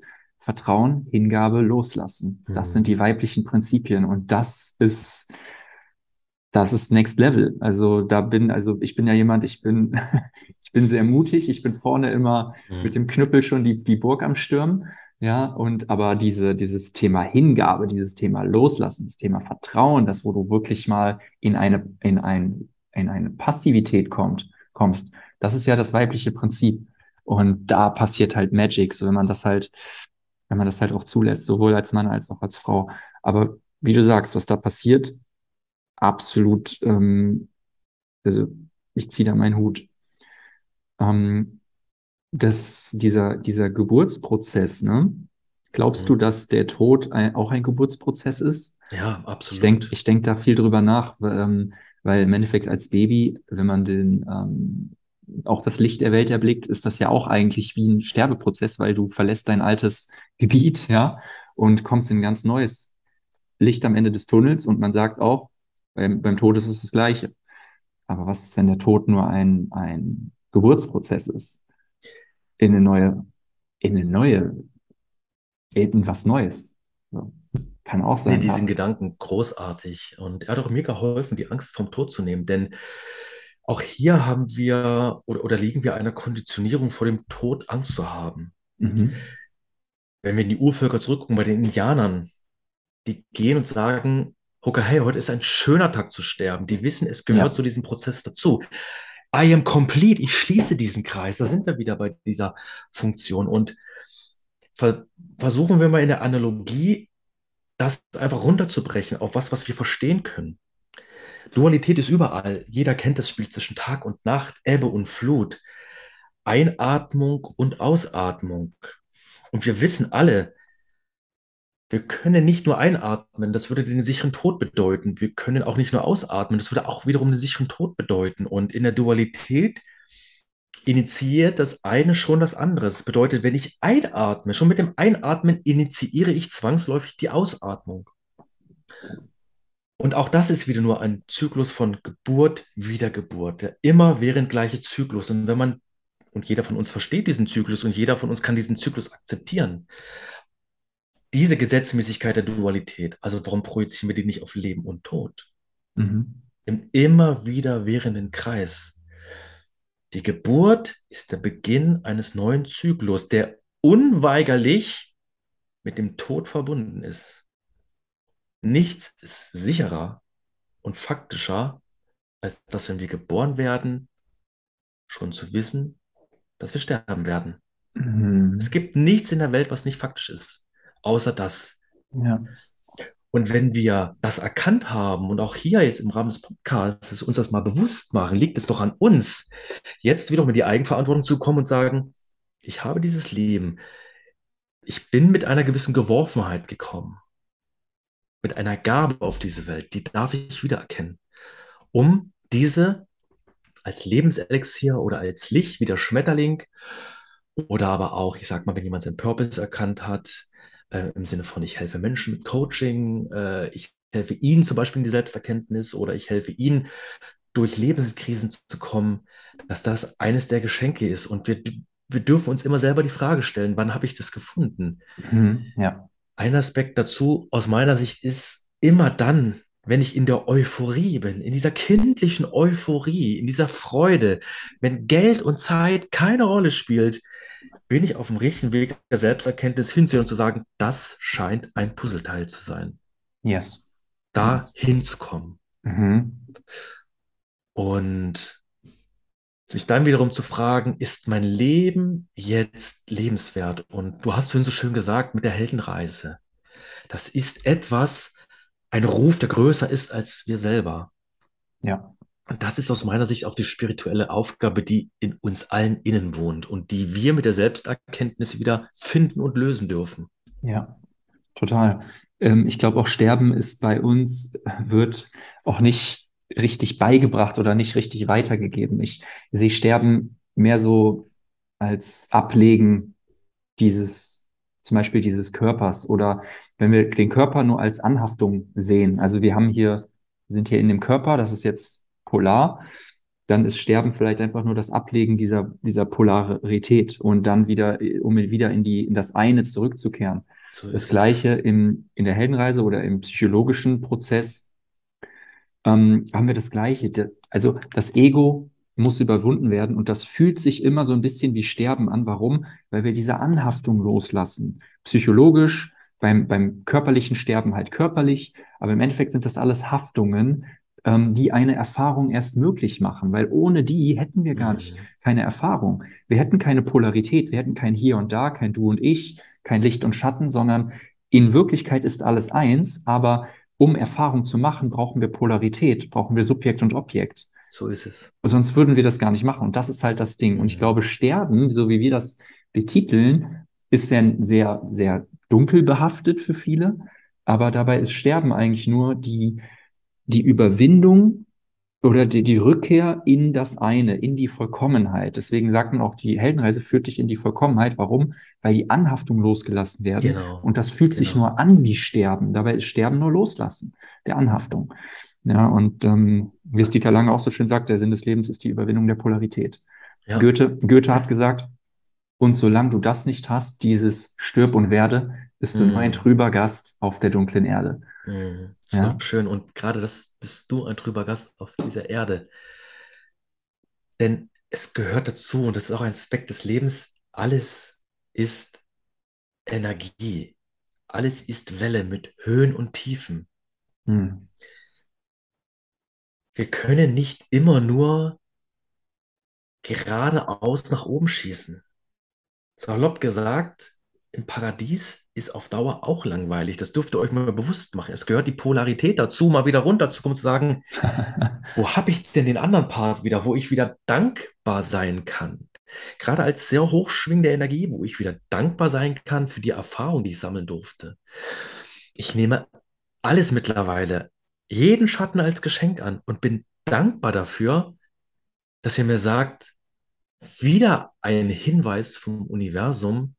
Vertrauen, Hingabe, Loslassen. Das Mhm. sind die weiblichen Prinzipien. Und das ist, das ist Next Level. Also da bin, also ich bin ja jemand, ich bin, ich bin sehr mutig. Ich bin vorne immer Mhm. mit dem Knüppel schon die, die Burg am Stürmen. Ja, und aber diese, dieses Thema Hingabe, dieses Thema Loslassen, das Thema Vertrauen, das, wo du wirklich mal in eine, in ein, in eine Passivität kommt, kommst, das ist ja das weibliche Prinzip. Und da passiert halt Magic, so wenn man das halt, wenn man das halt auch zulässt, sowohl als Mann als auch als Frau. Aber wie du sagst, was da passiert, absolut, ähm, also ich ziehe da meinen Hut. Ähm, dass dieser, dieser Geburtsprozess, ne? Glaubst Mhm. du, dass der Tod ein, auch ein Geburtsprozess ist? Ja, Ich absolut. denke, ich denk da viel drüber nach, weil, ähm, weil im Endeffekt als Baby, wenn man den, ähm, auch das Licht der Welt erblickt, ist das ja auch eigentlich wie ein Sterbeprozess, weil du verlässt dein altes Gebiet, ja, und kommst in ein ganz neues Licht am Ende des Tunnels und man sagt auch, beim, beim Tod ist es das Gleiche. Aber was ist, wenn der Tod nur ein, ein Geburtsprozess ist? In eine neue, in eine neue, in was Neues. So. Kann auch Nee, sein. diesen Ja. Gedanken großartig. Und er hat auch mir geholfen, die Angst vom Tod zu nehmen. Denn auch hier haben wir oder, oder liegen wir einer Konditionierung vor dem Tod Angst zu haben. Mhm. Wenn wir in die Urvölker zurückgucken, bei den Indianern, die gehen und sagen, okay, hey, heute ist ein schöner Tag zu sterben. Die wissen, es gehört Ja. zu diesem Prozess dazu. I am complete. Ich schließe diesen Kreis. Da sind wir wieder bei dieser Funktion. Und ver versuchen wir mal in der Analogie, das einfach runterzubrechen auf was, was wir verstehen können. Dualität ist überall. Jeder kennt das Spiel zwischen Tag und Nacht, Ebbe und Flut, Einatmung und Ausatmung. Und wir wissen alle, wir können nicht nur einatmen, das würde den sicheren Tod bedeuten. Wir können auch nicht nur ausatmen, das würde auch wiederum den sicheren Tod bedeuten. Und in der Dualität initiiert das eine schon das andere. Das bedeutet, wenn ich einatme, schon mit dem Einatmen initiiere ich zwangsläufig die Ausatmung. Und auch das ist wieder nur ein Zyklus von Geburt, Wiedergeburt, der immerwährend gleiche Zyklus. Und wenn man, und jeder von uns versteht diesen Zyklus und jeder von uns kann diesen Zyklus akzeptieren, diese Gesetzmäßigkeit der Dualität, also warum projizieren wir die nicht auf Leben und Tod? Mhm. Im immer wiederwährenden Kreis. Die Geburt ist der Beginn eines neuen Zyklus, der unweigerlich mit dem Tod verbunden ist. Nichts ist sicherer und faktischer, als dass, wenn wir geboren werden, schon zu wissen, dass wir sterben werden. Mhm. Es gibt nichts in der Welt, was nicht faktisch ist, außer das. Ja. Und wenn wir das erkannt haben und auch hier jetzt im Rahmen des Podcasts uns das mal bewusst machen, liegt es doch an uns, jetzt wiederum in die Eigenverantwortung zu kommen und sagen, ich habe dieses Leben, ich bin mit einer gewissen Geworfenheit gekommen, mit einer Gabe auf diese Welt, die darf ich wiedererkennen, um diese als Lebenselixier oder als Licht wie der Schmetterling oder aber auch, ich sag mal, wenn jemand seinen Purpose erkannt hat, äh, im Sinne von, ich helfe Menschen mit Coaching, äh, ich helfe ihnen zum Beispiel in die Selbsterkenntnis oder ich helfe ihnen durch Lebenskrisen zu kommen, dass das eines der Geschenke ist und wir wir dürfen uns immer selber die Frage stellen, wann habe ich das gefunden? Mhm. Ja. Ein Aspekt dazu aus meiner Sicht ist, immer dann, wenn ich in der Euphorie bin, in dieser kindlichen Euphorie, in dieser Freude, wenn Geld und Zeit keine Rolle spielt, bin ich auf dem richtigen Weg der Selbsterkenntnis hinzusehen und zu sagen, das scheint ein Puzzleteil zu sein. Yes. Da Yes. hinzukommen. Mhm. Und sich dann wiederum zu fragen, ist mein Leben jetzt lebenswert? Und du hast vorhin so schön gesagt, mit der Heldenreise. Das ist etwas, ein Ruf, der größer ist als wir selber. Ja. Und das ist aus meiner Sicht auch die spirituelle Aufgabe, die in uns allen innen wohnt und die wir mit der Selbsterkenntnis wieder finden und lösen dürfen. Ja, total. Ähm, ich glaube auch Sterben ist bei uns, wird auch nicht richtig beigebracht oder nicht richtig weitergegeben. Ich sehe Sterben mehr so als Ablegen dieses, zum Beispiel dieses Körpers oder wenn wir den Körper nur als Anhaftung sehen. Also wir haben hier, sind hier in dem Körper, das ist jetzt polar, dann ist Sterben vielleicht einfach nur das Ablegen dieser, dieser Polarität und dann wieder, um wieder in die, in das eine zurückzukehren. So Das. Gleiche im, in der Heldenreise oder im psychologischen Prozess ähm, haben wir das Gleiche. Also das Ego muss überwunden werden und das fühlt sich immer so ein bisschen wie Sterben an. Warum? Weil wir diese Anhaftung loslassen. Psychologisch, beim, beim körperlichen Sterben halt körperlich, aber im Endeffekt sind das alles Haftungen, ähm, die eine Erfahrung erst möglich machen, weil ohne die hätten wir gar nicht Mhm. keine Erfahrung. Wir hätten keine Polarität, wir hätten kein Hier und Da, kein Du und Ich, kein Licht und Schatten, sondern in Wirklichkeit ist alles eins, aber um Erfahrung zu machen, brauchen wir Polarität, brauchen wir Subjekt und Objekt. So ist es. Sonst würden wir das gar nicht machen. Und das ist halt das Ding. Und ich Mhm. glaube, Sterben, so wie wir das betiteln, ist ja sehr, sehr dunkel behaftet für viele. Aber dabei ist Sterben eigentlich nur die, die Überwindung oder die, die Rückkehr in das eine, in die Vollkommenheit. Deswegen sagt man auch, die Heldenreise führt dich in die Vollkommenheit. Warum? Weil die Anhaftung losgelassen werden. Genau. Und das fühlt sich Genau. nur an wie Sterben. Dabei ist Sterben nur Loslassen der Anhaftung. Ja, und ähm, wie es Dieter Lange auch so schön sagt, der Sinn des Lebens ist die Überwindung der Polarität. Ja. Goethe, Goethe hat gesagt, und solange du das nicht hast, dieses Stirb und werde, bist du nur ein Mhm. trüber Gast auf der dunklen Erde. Mhm. So Ja. schön. Und gerade das bist du ein trüber Gast auf dieser Erde. Denn es gehört dazu und das ist auch ein Aspekt des Lebens. Alles ist Energie. Alles ist Welle mit Höhen und Tiefen. Hm. Wir können nicht immer nur geradeaus nach oben schießen. Salopp gesagt, im Paradies ist auf Dauer auch langweilig. Das dürft ihr euch mal bewusst machen. Es gehört die Polarität dazu, mal wieder runterzukommen und zu sagen, wo habe ich denn den anderen Part wieder, wo ich wieder dankbar sein kann? Gerade als sehr hochschwingende Energie, wo ich wieder dankbar sein kann für die Erfahrung, die ich sammeln durfte. Ich nehme alles mittlerweile, jeden Schatten als Geschenk an und bin dankbar dafür, dass ihr mir sagt, wieder ein Hinweis vom Universum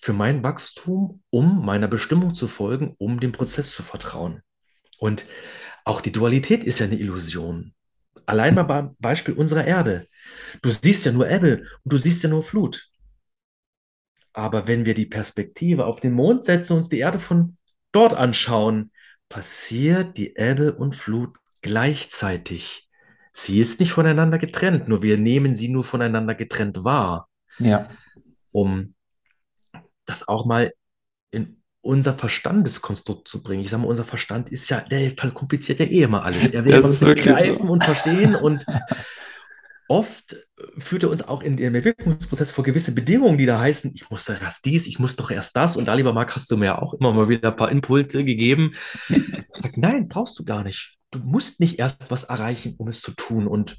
für mein Wachstum, um meiner Bestimmung zu folgen, um dem Prozess zu vertrauen. Und auch die Dualität ist ja eine Illusion. Allein mal beim Beispiel unserer Erde. Du siehst ja nur Ebbe und du siehst ja nur Flut. Aber wenn wir die Perspektive auf den Mond setzen und uns die Erde von dort anschauen, passiert die Ebbe und Flut gleichzeitig. Sie ist nicht voneinander getrennt, nur wir nehmen sie nur voneinander getrennt wahr, Ja, um das auch mal in unser Verstandeskonstrukt zu bringen. Ich sage mal, unser Verstand ist ja, der verkompliziert ja eh immer alles. Er will Das wirklich so. begreifen und verstehen und oft führt er uns auch in dem Entwicklungsprozess vor gewisse Bedingungen, die da heißen, ich muss doch erst dies, ich muss doch erst das. Und da, lieber Marc, hast du mir auch immer mal wieder ein paar Impulse gegeben. Sag, nein, brauchst du gar nicht. Du musst nicht erst was erreichen, um es zu tun. Und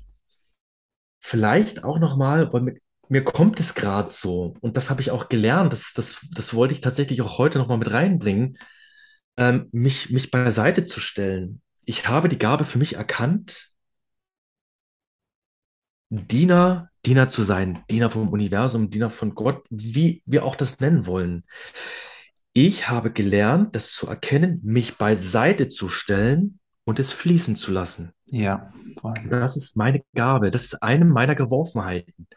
vielleicht auch nochmal, weil mir, mir kommt es gerade so, und das habe ich auch gelernt, das, das, das wollte ich tatsächlich auch heute nochmal mit reinbringen, ähm, mich, mich beiseite zu stellen. Ich habe die Gabe für mich erkannt, Diener, Diener zu sein, Diener vom Universum, Diener von Gott, wie wir auch das nennen wollen. Ich habe gelernt, das zu erkennen, mich beiseite zu stellen und es fließen zu lassen. ja, voll. Das ist meine Gabe, das ist eine meiner Geworfenheiten.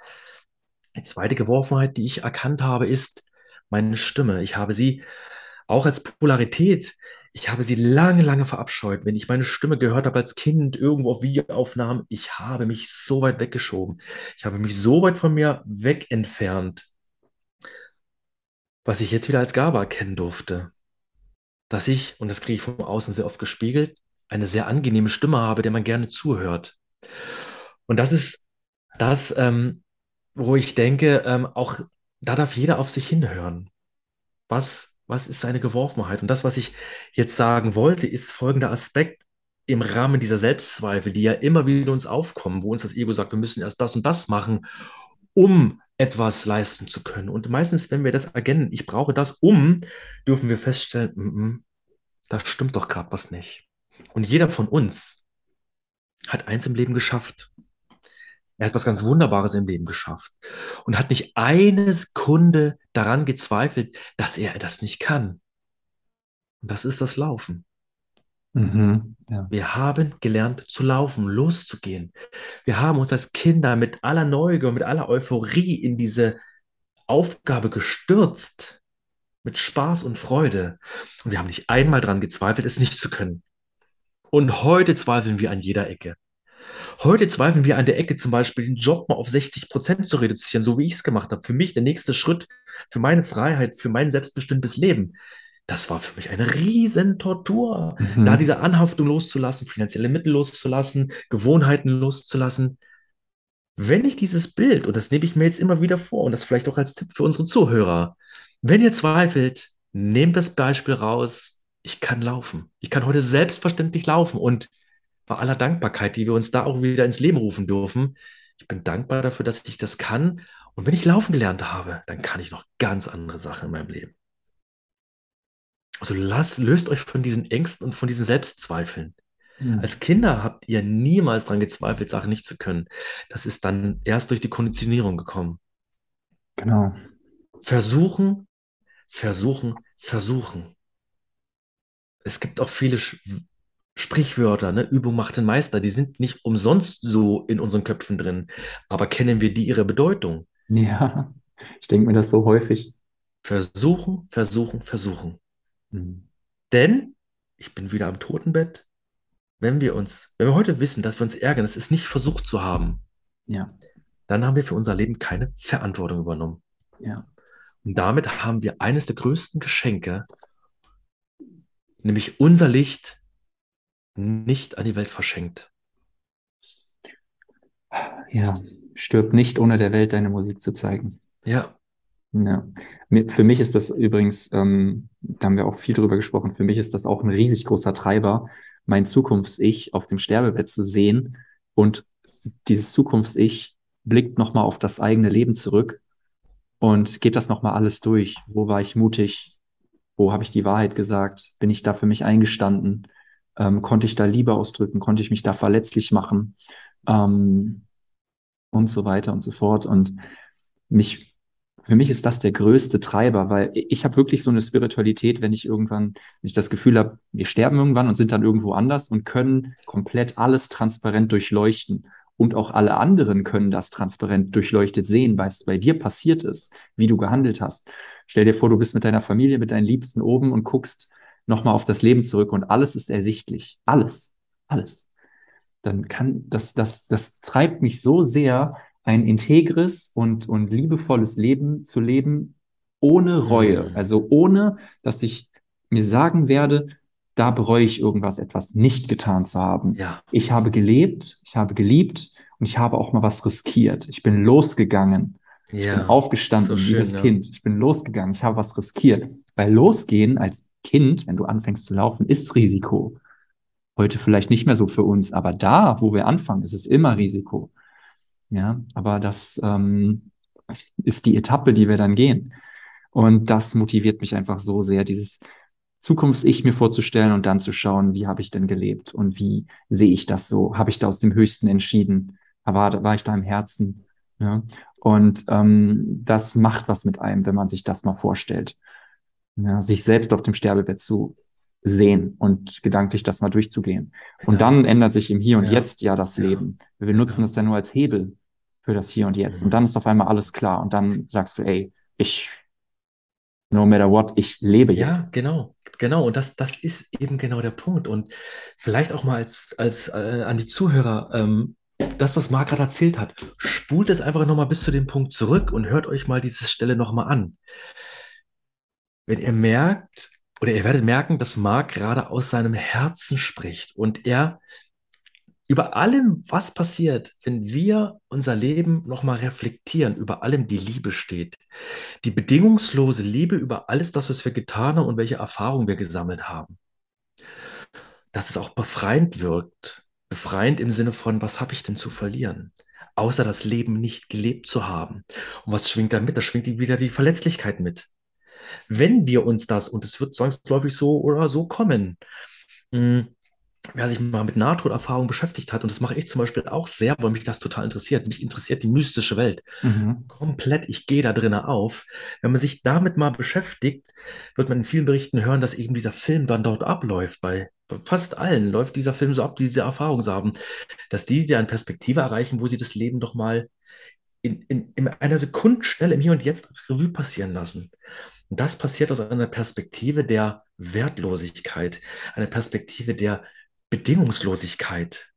Die zweite Geworfenheit, die ich erkannt habe, ist meine Stimme. Ich habe sie auch als Polarität, ich habe sie lange, lange verabscheut. Wenn ich meine Stimme gehört habe als Kind irgendwo auf Videoaufnahmen, ich habe mich so weit weggeschoben. Ich habe mich so weit von mir weg entfernt, was ich jetzt wieder als Gabe erkennen durfte. Dass ich, und das kriege ich von außen sehr oft gespiegelt, eine sehr angenehme Stimme habe, der man gerne zuhört. Und das ist das, ähm, wo ich denke, ähm, auch da darf jeder auf sich hinhören. Was, was ist seine Geworfenheit? Und das, was ich jetzt sagen wollte, ist folgender Aspekt im Rahmen dieser Selbstzweifel, die ja immer wieder uns aufkommen, wo uns das Ego sagt, wir müssen erst das und das machen, um etwas leisten zu können. Und meistens, wenn wir das erkennen, ich brauche das um, dürfen wir feststellen, mm -mm, da stimmt doch gerade was nicht. Und jeder von uns hat eins im Leben geschafft. Er hat was ganz Wunderbares im Leben geschafft und hat nicht eine Sekunde daran gezweifelt, dass er das nicht kann. Und das ist das Laufen. Mhm, ja. Wir haben gelernt zu laufen, loszugehen. Wir haben uns als Kinder mit aller Neugier, mit aller Euphorie in diese Aufgabe gestürzt, mit Spaß und Freude. Und wir haben nicht einmal daran gezweifelt, es nicht zu können. Und heute zweifeln wir an jeder Ecke. Heute zweifeln wir an der Ecke zum Beispiel, den Job mal auf 60 Prozent zu reduzieren, so wie ich es gemacht habe. Für mich der nächste Schritt für meine Freiheit, für mein selbstbestimmtes Leben. Das war für mich eine riesen Tortur, mhm. da diese Anhaftung loszulassen, finanzielle Mittel loszulassen, Gewohnheiten loszulassen. Wenn ich dieses Bild, und das nehme ich mir jetzt immer wieder vor, und das vielleicht auch als Tipp für unsere Zuhörer, wenn ihr zweifelt, nehmt das Beispiel raus, ich kann laufen. Ich kann heute selbstverständlich laufen und bei aller Dankbarkeit, die wir uns da auch wieder ins Leben rufen dürfen, ich bin dankbar dafür, dass ich das kann. Und wenn ich laufen gelernt habe, dann kann ich noch ganz andere Sachen in meinem Leben. Also lasst, löst euch von diesen Ängsten und von diesen Selbstzweifeln. Mhm. Als Kinder habt ihr niemals daran gezweifelt, Sachen nicht zu können. Das ist dann erst durch die Konditionierung gekommen. Genau. Versuchen, versuchen, versuchen. Es gibt auch viele Sprichwörter, ne? Übung macht den Meister, die sind nicht umsonst so in unseren Köpfen drin. Aber kennen wir die ihre Bedeutung? Ja, ich denke mir das so häufig. Versuchen, versuchen, versuchen. Mhm. Denn, ich bin wieder am Totenbett, wenn wir uns, wenn wir heute wissen, dass wir uns ärgern, es ist nicht versucht zu haben, ja. dann haben wir für unser Leben keine Verantwortung übernommen. Ja. Und damit haben wir eines der größten Geschenke, nämlich unser Licht nicht an die Welt verschenkt. Ja, stirb nicht, ohne der Welt deine Musik zu zeigen. Ja. Ja. Für mich ist das übrigens, ähm, da haben wir auch viel drüber gesprochen, für mich ist das auch ein riesig großer Treiber, mein Zukunfts-Ich auf dem Sterbebett zu sehen und dieses Zukunfts-Ich blickt nochmal auf das eigene Leben zurück und geht das nochmal alles durch. Wo war ich mutig? Wo habe ich die Wahrheit gesagt? Bin ich da für mich eingestanden? Ähm, konnte ich da Liebe ausdrücken? Konnte ich mich da verletzlich machen? Ähm, und so weiter und so fort. Und mich für mich ist das der größte Treiber, weil ich habe wirklich so eine Spiritualität, wenn ich irgendwann, wenn ich das Gefühl habe, wir sterben irgendwann und sind dann irgendwo anders und können komplett alles transparent durchleuchten. Und auch alle anderen können das transparent durchleuchtet sehen, was bei dir passiert ist, wie du gehandelt hast. Stell dir vor, du bist mit deiner Familie, mit deinen Liebsten oben und guckst nochmal auf das Leben zurück und alles ist ersichtlich. Alles. Alles. Dann kann das, das, das treibt mich so sehr, ein integres und, und liebevolles Leben zu leben, ohne Reue. Mhm. Also ohne, dass ich mir sagen werde, da bereue ich irgendwas, etwas nicht getan zu haben. Ja. Ich habe gelebt, ich habe geliebt und ich habe auch mal was riskiert. Ich bin losgegangen. Ich ja. bin aufgestanden so schön, wie das ja. Kind. Ich bin losgegangen. Ich habe was riskiert. Weil losgehen als Kind, wenn du anfängst zu laufen, ist Risiko. Heute vielleicht nicht mehr so für uns, aber da, wo wir anfangen, ist es immer Risiko. Ja, aber das ähm, ist die Etappe, die wir dann gehen. Und das motiviert mich einfach so sehr, dieses Zukunfts-Ich mir vorzustellen und dann zu schauen, wie habe ich denn gelebt und wie sehe ich das so? Habe ich da aus dem Höchsten entschieden? War, war ich da im Herzen? Ja? Und ähm, das macht was mit einem, wenn man sich das mal vorstellt. Ja, sich selbst auf dem Sterbebett zu sehen und gedanklich das mal durchzugehen. Und dann ändert sich im Hier und ja. Jetzt ja das ja. Leben. Wir nutzen das ja nur als Hebel für das Hier und Jetzt. Und Mhm. dann ist auf einmal alles klar. Und dann sagst du, ey, ich, no matter what, ich lebe Ja, jetzt. genau, genau. Und das, das ist eben genau der Punkt. Und vielleicht auch mal als, als äh, an die Zuhörer, ähm, das, was Marc gerade erzählt hat, spult es einfach nochmal bis zu dem Punkt zurück und hört euch mal diese Stelle nochmal an. Wenn ihr merkt, oder ihr werdet merken, dass Marc gerade aus seinem Herzen spricht und er über allem, was passiert, wenn wir unser Leben nochmal reflektieren, über allem die Liebe steht. Die bedingungslose Liebe über alles das, was wir getan haben und welche Erfahrungen wir gesammelt haben. Dass es auch befreiend wirkt. Befreiend im Sinne von, was habe ich denn zu verlieren? Außer das Leben nicht gelebt zu haben. Und was schwingt da mit? Da schwingt wieder die Verletzlichkeit mit. Wenn wir uns das, und es wird zwangsläufig so oder so kommen, mh, wer sich mal mit Nahtoderfahrung beschäftigt hat, und das mache ich zum Beispiel auch sehr, weil mich das total interessiert. Mich interessiert die mystische Welt. Mhm. Komplett, ich gehe da drinnen auf. Wenn man sich damit mal beschäftigt, wird man in vielen Berichten hören, dass eben dieser Film dann dort abläuft. Bei, bei fast allen läuft dieser Film so ab, die diese Erfahrung haben, dass die ja eine Perspektive erreichen, wo sie das Leben doch mal in, in, in einer Sekundenschnelle im Hier und Jetzt Revue passieren lassen. Und das passiert aus einer Perspektive der Wertlosigkeit, einer Perspektive der Bedingungslosigkeit.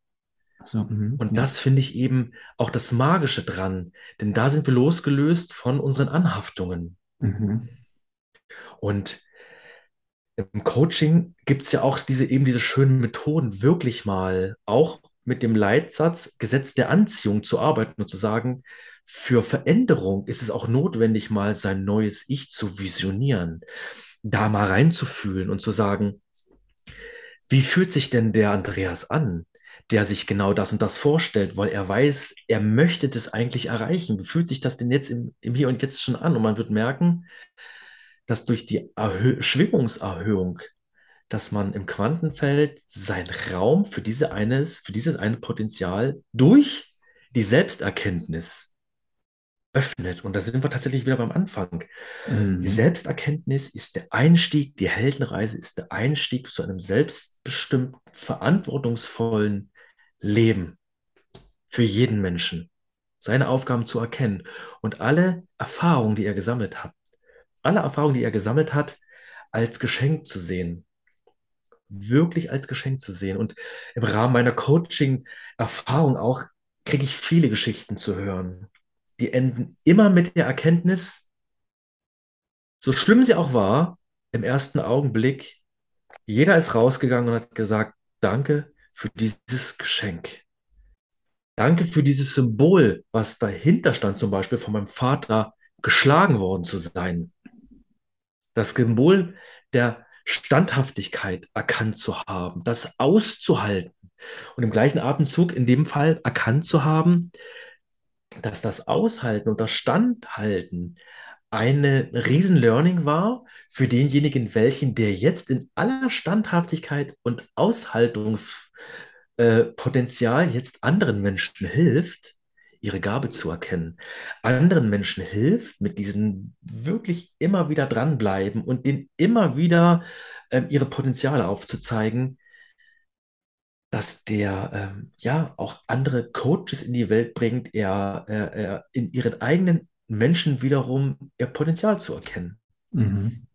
So, mhm. Und Ja. das finde ich eben auch das Magische dran, denn da sind wir losgelöst von unseren Anhaftungen. Mhm. Und im Coaching gibt es ja auch diese eben diese schönen Methoden, wirklich mal auch mit dem Leitsatz Gesetz der Anziehung zu arbeiten und zu sagen, für Veränderung ist es auch notwendig, mal sein neues Ich zu visionieren, da mal reinzufühlen und zu sagen, wie fühlt sich denn der Andreas an, der sich genau das und das vorstellt, weil er weiß, er möchte das eigentlich erreichen. Wie fühlt sich das denn jetzt im, im Hier und Jetzt schon an? Und man wird merken, dass durch die Erhö Schwingungserhöhung, dass man im Quantenfeld seinen Raum für diese eines, für dieses eine Potenzial durch die Selbsterkenntnis öffnet. Und da sind wir tatsächlich wieder beim Anfang. Die Mhm. Selbsterkenntnis ist der Einstieg, die Heldenreise ist der Einstieg zu einem selbstbestimmten, verantwortungsvollen Leben für jeden Menschen. Seine Aufgaben zu erkennen und alle Erfahrungen, die er gesammelt hat, alle Erfahrungen, die er gesammelt hat, als Geschenk zu sehen. Wirklich als Geschenk zu sehen. Und im Rahmen meiner Coaching-Erfahrung auch kriege ich viele Geschichten zu hören. Die enden immer mit der Erkenntnis, so schlimm sie auch war, im ersten Augenblick, jeder ist rausgegangen und hat gesagt, danke für dieses Geschenk. Danke für dieses Symbol, was dahinter stand, zum Beispiel von meinem Vater geschlagen worden zu sein. Das Symbol der Standhaftigkeit erkannt zu haben, das auszuhalten und im gleichen Atemzug in dem Fall erkannt zu haben, dass das Aushalten und das Standhalten eine riesen Learning war für denjenigen, welchen der jetzt in aller Standhaftigkeit und Aushaltungspotenzial jetzt anderen Menschen hilft, ihre Gabe zu erkennen. Anderen Menschen hilft, mit diesen wirklich immer wieder dranbleiben und denen immer wieder ähm, ihre Potenziale aufzuzeigen, dass der ähm, ja auch andere Coaches in die Welt bringt, er, er, er in ihren eigenen Menschen wiederum ihr Potenzial zu erkennen. Mhm.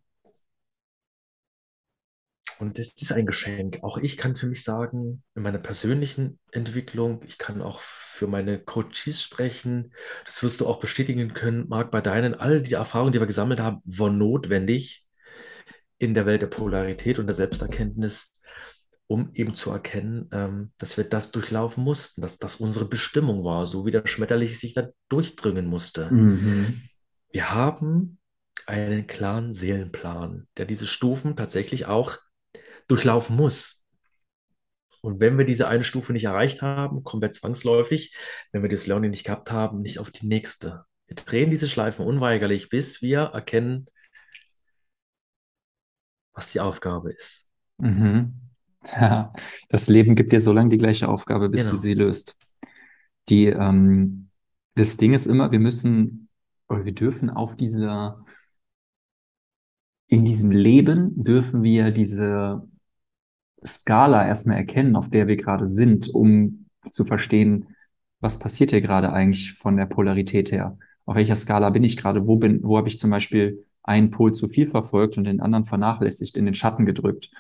Und das ist ein Geschenk. Auch ich kann für mich sagen, in meiner persönlichen Entwicklung, ich kann auch für meine Coaches sprechen. Das wirst du auch bestätigen können, Marc, bei deinen. All die Erfahrungen, die wir gesammelt haben, waren notwendig in der Welt der Polarität und der Selbsterkenntnis, um eben zu erkennen, ähm, dass wir das durchlaufen mussten, dass das unsere Bestimmung war, so wie der Schmetterling sich da durchdringen musste. Mhm. Wir haben einen klaren Seelenplan, der diese Stufen tatsächlich auch durchlaufen muss. Und wenn wir diese eine Stufe nicht erreicht haben, kommen wir zwangsläufig, wenn wir das Learning nicht gehabt haben, nicht auf die nächste. Wir drehen diese Schleifen unweigerlich, bis wir erkennen, was die Aufgabe ist. Mhm. Ja, das Leben gibt dir so lange die gleiche Aufgabe, bis du Genau. sie löst. Die, ähm, das Ding ist immer, wir müssen oder wir dürfen auf dieser, in diesem Leben dürfen wir diese Skala erstmal erkennen, auf der wir gerade sind, um zu verstehen, was passiert hier gerade eigentlich von der Polarität her? Auf welcher Skala bin ich gerade? Wo bin, wo habe ich zum Beispiel einen Pol zu viel verfolgt und den anderen vernachlässigt, in den Schatten gedrückt?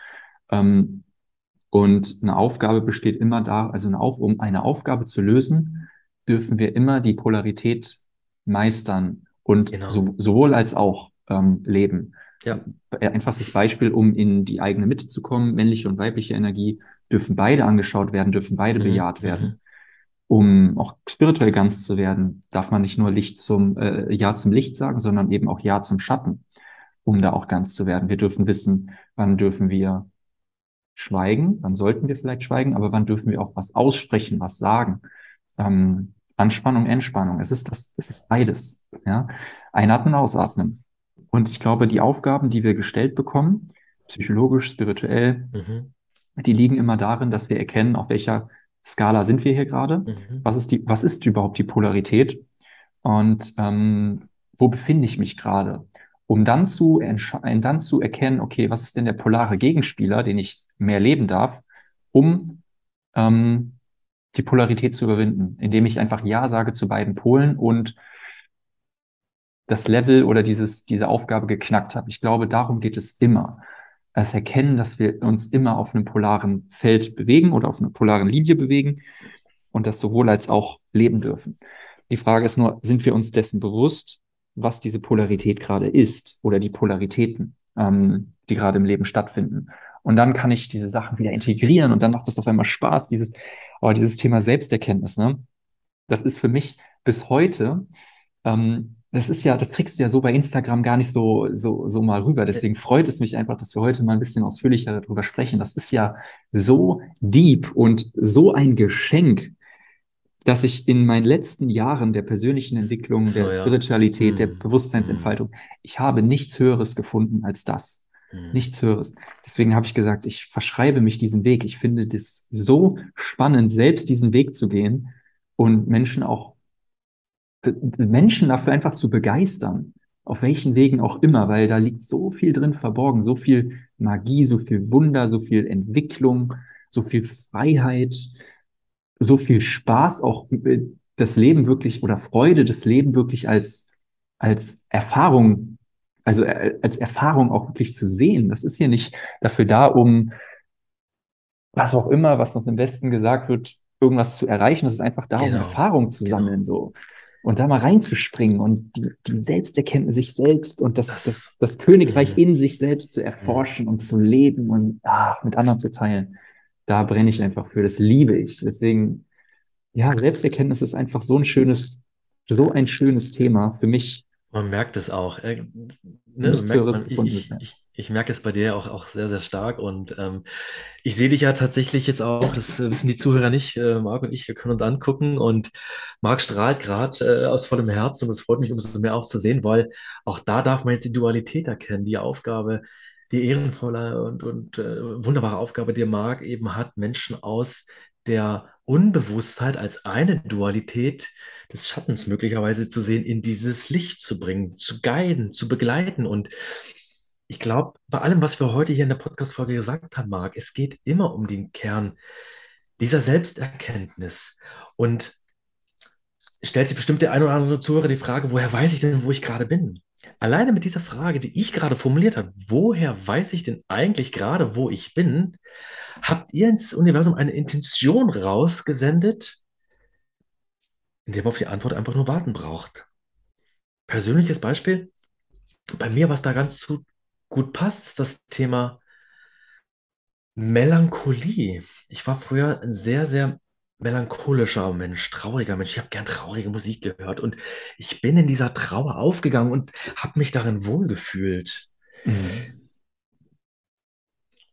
Ähm, und eine Aufgabe besteht immer da, also eine Auf, um eine Aufgabe zu lösen, dürfen wir immer die Polarität meistern und Genau. so, sowohl als auch ähm, leben. Ja. Ein Einfaches Beispiel, um in die eigene Mitte zu kommen, männliche und weibliche Energie dürfen beide angeschaut werden, dürfen beide Mhm, bejaht mhm. werden. Um auch spirituell ganz zu werden, darf man nicht nur Licht zum äh, Ja zum Licht sagen, sondern eben auch Ja zum Schatten, um da auch ganz zu werden. Wir dürfen wissen, wann dürfen wir schweigen, wann sollten wir vielleicht schweigen, aber wann dürfen wir auch was aussprechen, was sagen. Ähm, Anspannung, Entspannung. Es ist das, es ist beides. Ja? Einatmen, ausatmen. Und ich glaube, die Aufgaben, die wir gestellt bekommen, psychologisch, spirituell, Mhm, die liegen immer darin, dass wir erkennen, auf welcher Skala sind wir hier gerade. mhm. Was ist die, was ist überhaupt die Polarität? Und ähm, wo befinde ich mich gerade? Um dann zu, entscheiden, dann zu erkennen, okay, was ist denn der polare Gegenspieler, den ich mehr leben darf, um ähm, die Polarität zu überwinden, indem ich einfach Ja sage zu beiden Polen und das Level oder dieses, diese Aufgabe geknackt habe. Ich glaube, darum geht es immer. Das Erkennen, dass wir uns immer auf einem polaren Feld bewegen oder auf einer polaren Linie bewegen und das sowohl als auch leben dürfen. Die Frage ist nur, sind wir uns dessen bewusst, was diese Polarität gerade ist oder die Polaritäten, ähm, die gerade im Leben stattfinden? Und dann kann ich diese Sachen wieder integrieren und dann macht das auf einmal Spaß, dieses, aber dieses Thema Selbsterkenntnis, ne? Das ist für mich bis heute, ähm, das ist ja, das kriegst du ja so bei Instagram gar nicht so, so, so mal rüber. Deswegen freut es mich einfach, dass wir heute mal ein bisschen ausführlicher darüber sprechen. Das ist ja so deep und so ein Geschenk, dass ich in meinen letzten Jahren der persönlichen Entwicklung, So, der ja. Spiritualität, der Mm, Bewusstseinsentfaltung, ich habe nichts Höheres gefunden als das. mm. Nichts Höheres. Deswegen habe ich gesagt, ich verschreibe mich diesen Weg. Ich finde das so spannend, selbst diesen Weg zu gehen und Menschen auch, Menschen dafür einfach zu begeistern. Auf welchen Wegen auch immer, weil da liegt so viel drin verborgen, so viel Magie, so viel Wunder, so viel Entwicklung, so viel Freiheit, so viel Spaß, auch äh, das Leben wirklich oder Freude, das Leben wirklich als, als Erfahrung, also äh, als Erfahrung auch wirklich zu sehen. Das ist hier nicht dafür da, um was auch immer, was uns im Westen gesagt wird, irgendwas zu erreichen. Das ist einfach da, um Genau, Erfahrung zu genau. sammeln, so. Und da mal reinzuspringen und die, die Selbsterkenntnis sich selbst und das, Das- das, das Königreich Mhm. in sich selbst zu erforschen und zu leben und ah, mit anderen zu teilen. Da brenne ich einfach für. Das liebe ich. Deswegen, ja, Selbsterkenntnis ist einfach so ein schönes, so ein schönes Thema für mich. Man merkt es auch. Äh, ne, Nichts Höheres gefunden ich, ich, ich merke es bei dir auch, auch sehr, sehr stark. Und ähm, ich sehe dich ja tatsächlich jetzt auch, das wissen die Zuhörer nicht, äh, Marc und ich, wir können uns angucken. Und Marc strahlt gerade äh, aus vollem Herzen und es freut mich umso mehr auch zu sehen, weil auch da darf man jetzt die Dualität erkennen, die Aufgabe, die ehrenvolle und, und äh, wunderbare Aufgabe, die Marc eben hat, Menschen aus der Unbewusstheit als eine Dualität des Schattens möglicherweise zu sehen, in dieses Licht zu bringen, zu guiden, zu begleiten. Und ich glaube, bei allem, was wir heute hier in der Podcast-Folge gesagt haben, Marc, es geht immer um den Kern dieser Selbsterkenntnis. Und stellt sich bestimmt der ein oder andere Zuhörer die Frage, woher weiß ich denn, wo ich gerade bin? Alleine mit dieser Frage, die ich gerade formuliert habe, woher weiß ich denn eigentlich gerade, wo ich bin, habt ihr ins Universum eine Intention rausgesendet, in der man auf die Antwort einfach nur warten braucht. Persönliches Beispiel, bei mir, was da ganz gut passt, ist das Thema Melancholie. Ich war früher ein sehr, sehr melancholischer Mensch, trauriger Mensch. Ich habe gern traurige Musik gehört und ich bin in dieser Trauer aufgegangen und habe mich darin wohlgefühlt Mhm.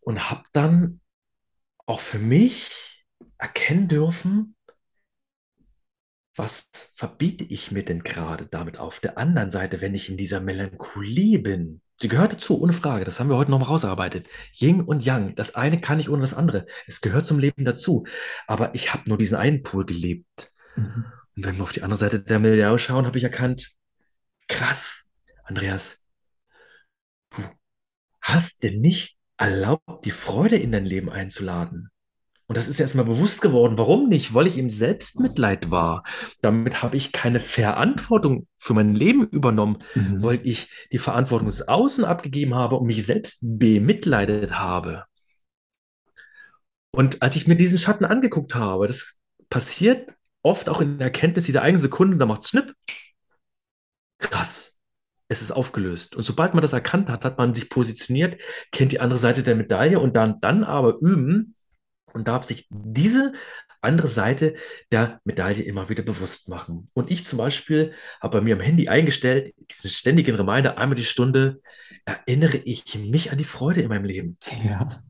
und habe dann auch für mich erkennen dürfen, was verbiete ich mir denn gerade damit auf der anderen Seite, wenn ich in dieser Melancholie bin? Sie gehört dazu, ohne Frage. Das haben wir heute nochmal rausgearbeitet. Yin und Yang. Das eine kann nicht ohne das andere. Es gehört zum Leben dazu. Aber ich habe nur diesen einen Pol gelebt. Mhm. Und wenn wir auf die andere Seite der Medaille schauen, habe ich erkannt, krass, Andreas, du hast dir nicht erlaubt, die Freude in dein Leben einzuladen. Und das ist erstmal bewusst geworden. Warum nicht? Weil ich im Selbstmitleid war. Damit habe ich keine Verantwortung für mein Leben übernommen, Mhm. weil ich die Verantwortung des Außen abgegeben habe und mich selbst bemitleidet habe. Und als ich mir diesen Schatten angeguckt habe, das passiert oft auch in der Erkenntnis dieser eigenen Sekunde, da macht es Schnipp. Krass, es ist aufgelöst. Und sobald man das erkannt hat, hat man sich positioniert, kennt die andere Seite der Medaille und dann, dann aber üben und darf sich diese andere Seite der Medaille immer wieder bewusst machen. Und ich zum Beispiel habe bei mir am Handy eingestellt, diesen ständigen Reminder, einmal die Stunde, erinnere ich mich an die Freude in meinem Leben. Ja.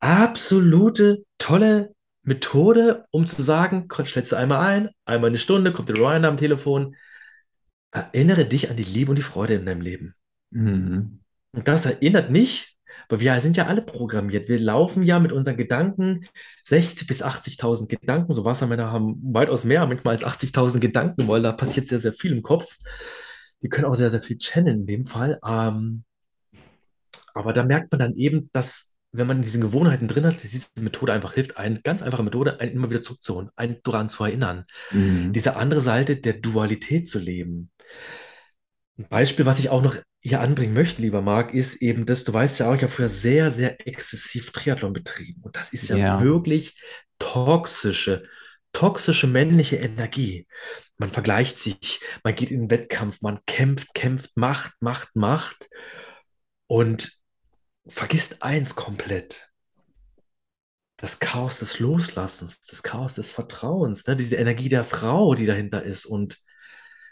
Absolute tolle Methode, um zu sagen, stellst du einmal ein, einmal eine Stunde, kommt der Reminder am Telefon. Erinnere dich an die Liebe und die Freude in deinem Leben. Mhm. Und das erinnert mich, weil wir sind ja alle programmiert. Wir laufen ja mit unseren Gedanken 60.000 bis 80.000 Gedanken. So Wassermänner haben weitaus mehr, manchmal als 80.000 Gedanken, weil da passiert sehr, sehr viel im Kopf. Die können auch sehr, sehr viel channeln in dem Fall. Ähm, aber da merkt man dann eben, dass wenn man diese Gewohnheiten drin hat, diese Methode einfach hilft, eine ganz einfache Methode, einen immer wieder zurückzuholen, einen daran zu erinnern, Mhm. diese andere Seite der Dualität zu leben. Ein Beispiel, was ich auch noch hier anbringen möchte, lieber Marc, ist eben das, du weißt ja auch, ich habe früher sehr, sehr exzessiv Triathlon betrieben. Und das ist ja Ja. wirklich toxische, toxische männliche Energie. Man vergleicht sich, man geht in den Wettkampf, man kämpft, kämpft, macht, macht, macht und vergisst eins komplett. Das Chaos des Loslassens, das Chaos des Vertrauens, ne? Diese Energie der Frau, die dahinter ist. Und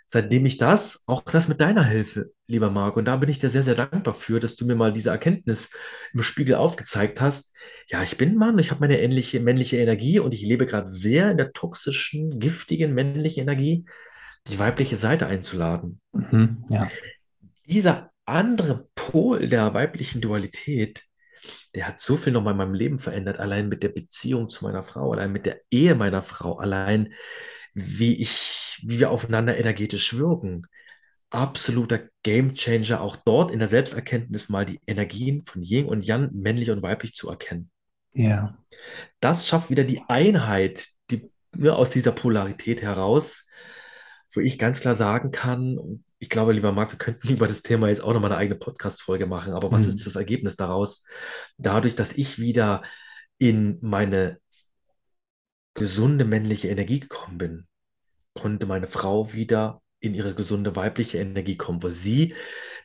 seitdem ich das, auch das mit deiner Hilfe, lieber Marc, und da bin ich dir sehr, sehr dankbar für, dass du mir mal diese Erkenntnis im Spiegel aufgezeigt hast. Ja, ich bin Mann, ich habe meine ähnliche männliche Energie und ich lebe gerade sehr in der toxischen, giftigen männlichen Energie, die weibliche Seite einzuladen. Mhm. Ja. Dieser andere Pol der weiblichen Dualität, der hat so viel nochmal in meinem Leben verändert, allein mit der Beziehung zu meiner Frau, allein mit der Ehe meiner Frau, allein wie ich, wie wir aufeinander energetisch wirken. Absoluter Gamechanger, auch dort in der Selbsterkenntnis mal die Energien von Yin und Yang, männlich und weiblich zu erkennen. Ja. Das schafft wieder die Einheit, die ne, aus dieser Polarität heraus, wo ich ganz klar sagen kann, ich glaube, lieber Marc, wir könnten über das Thema jetzt auch nochmal eine eigene Podcast-Folge machen, aber was Mhm. ist das Ergebnis daraus? Dadurch, dass ich wieder in meine gesunde männliche Energie gekommen bin, konnte meine Frau wieder in ihre gesunde weibliche Energie kommen, wo sie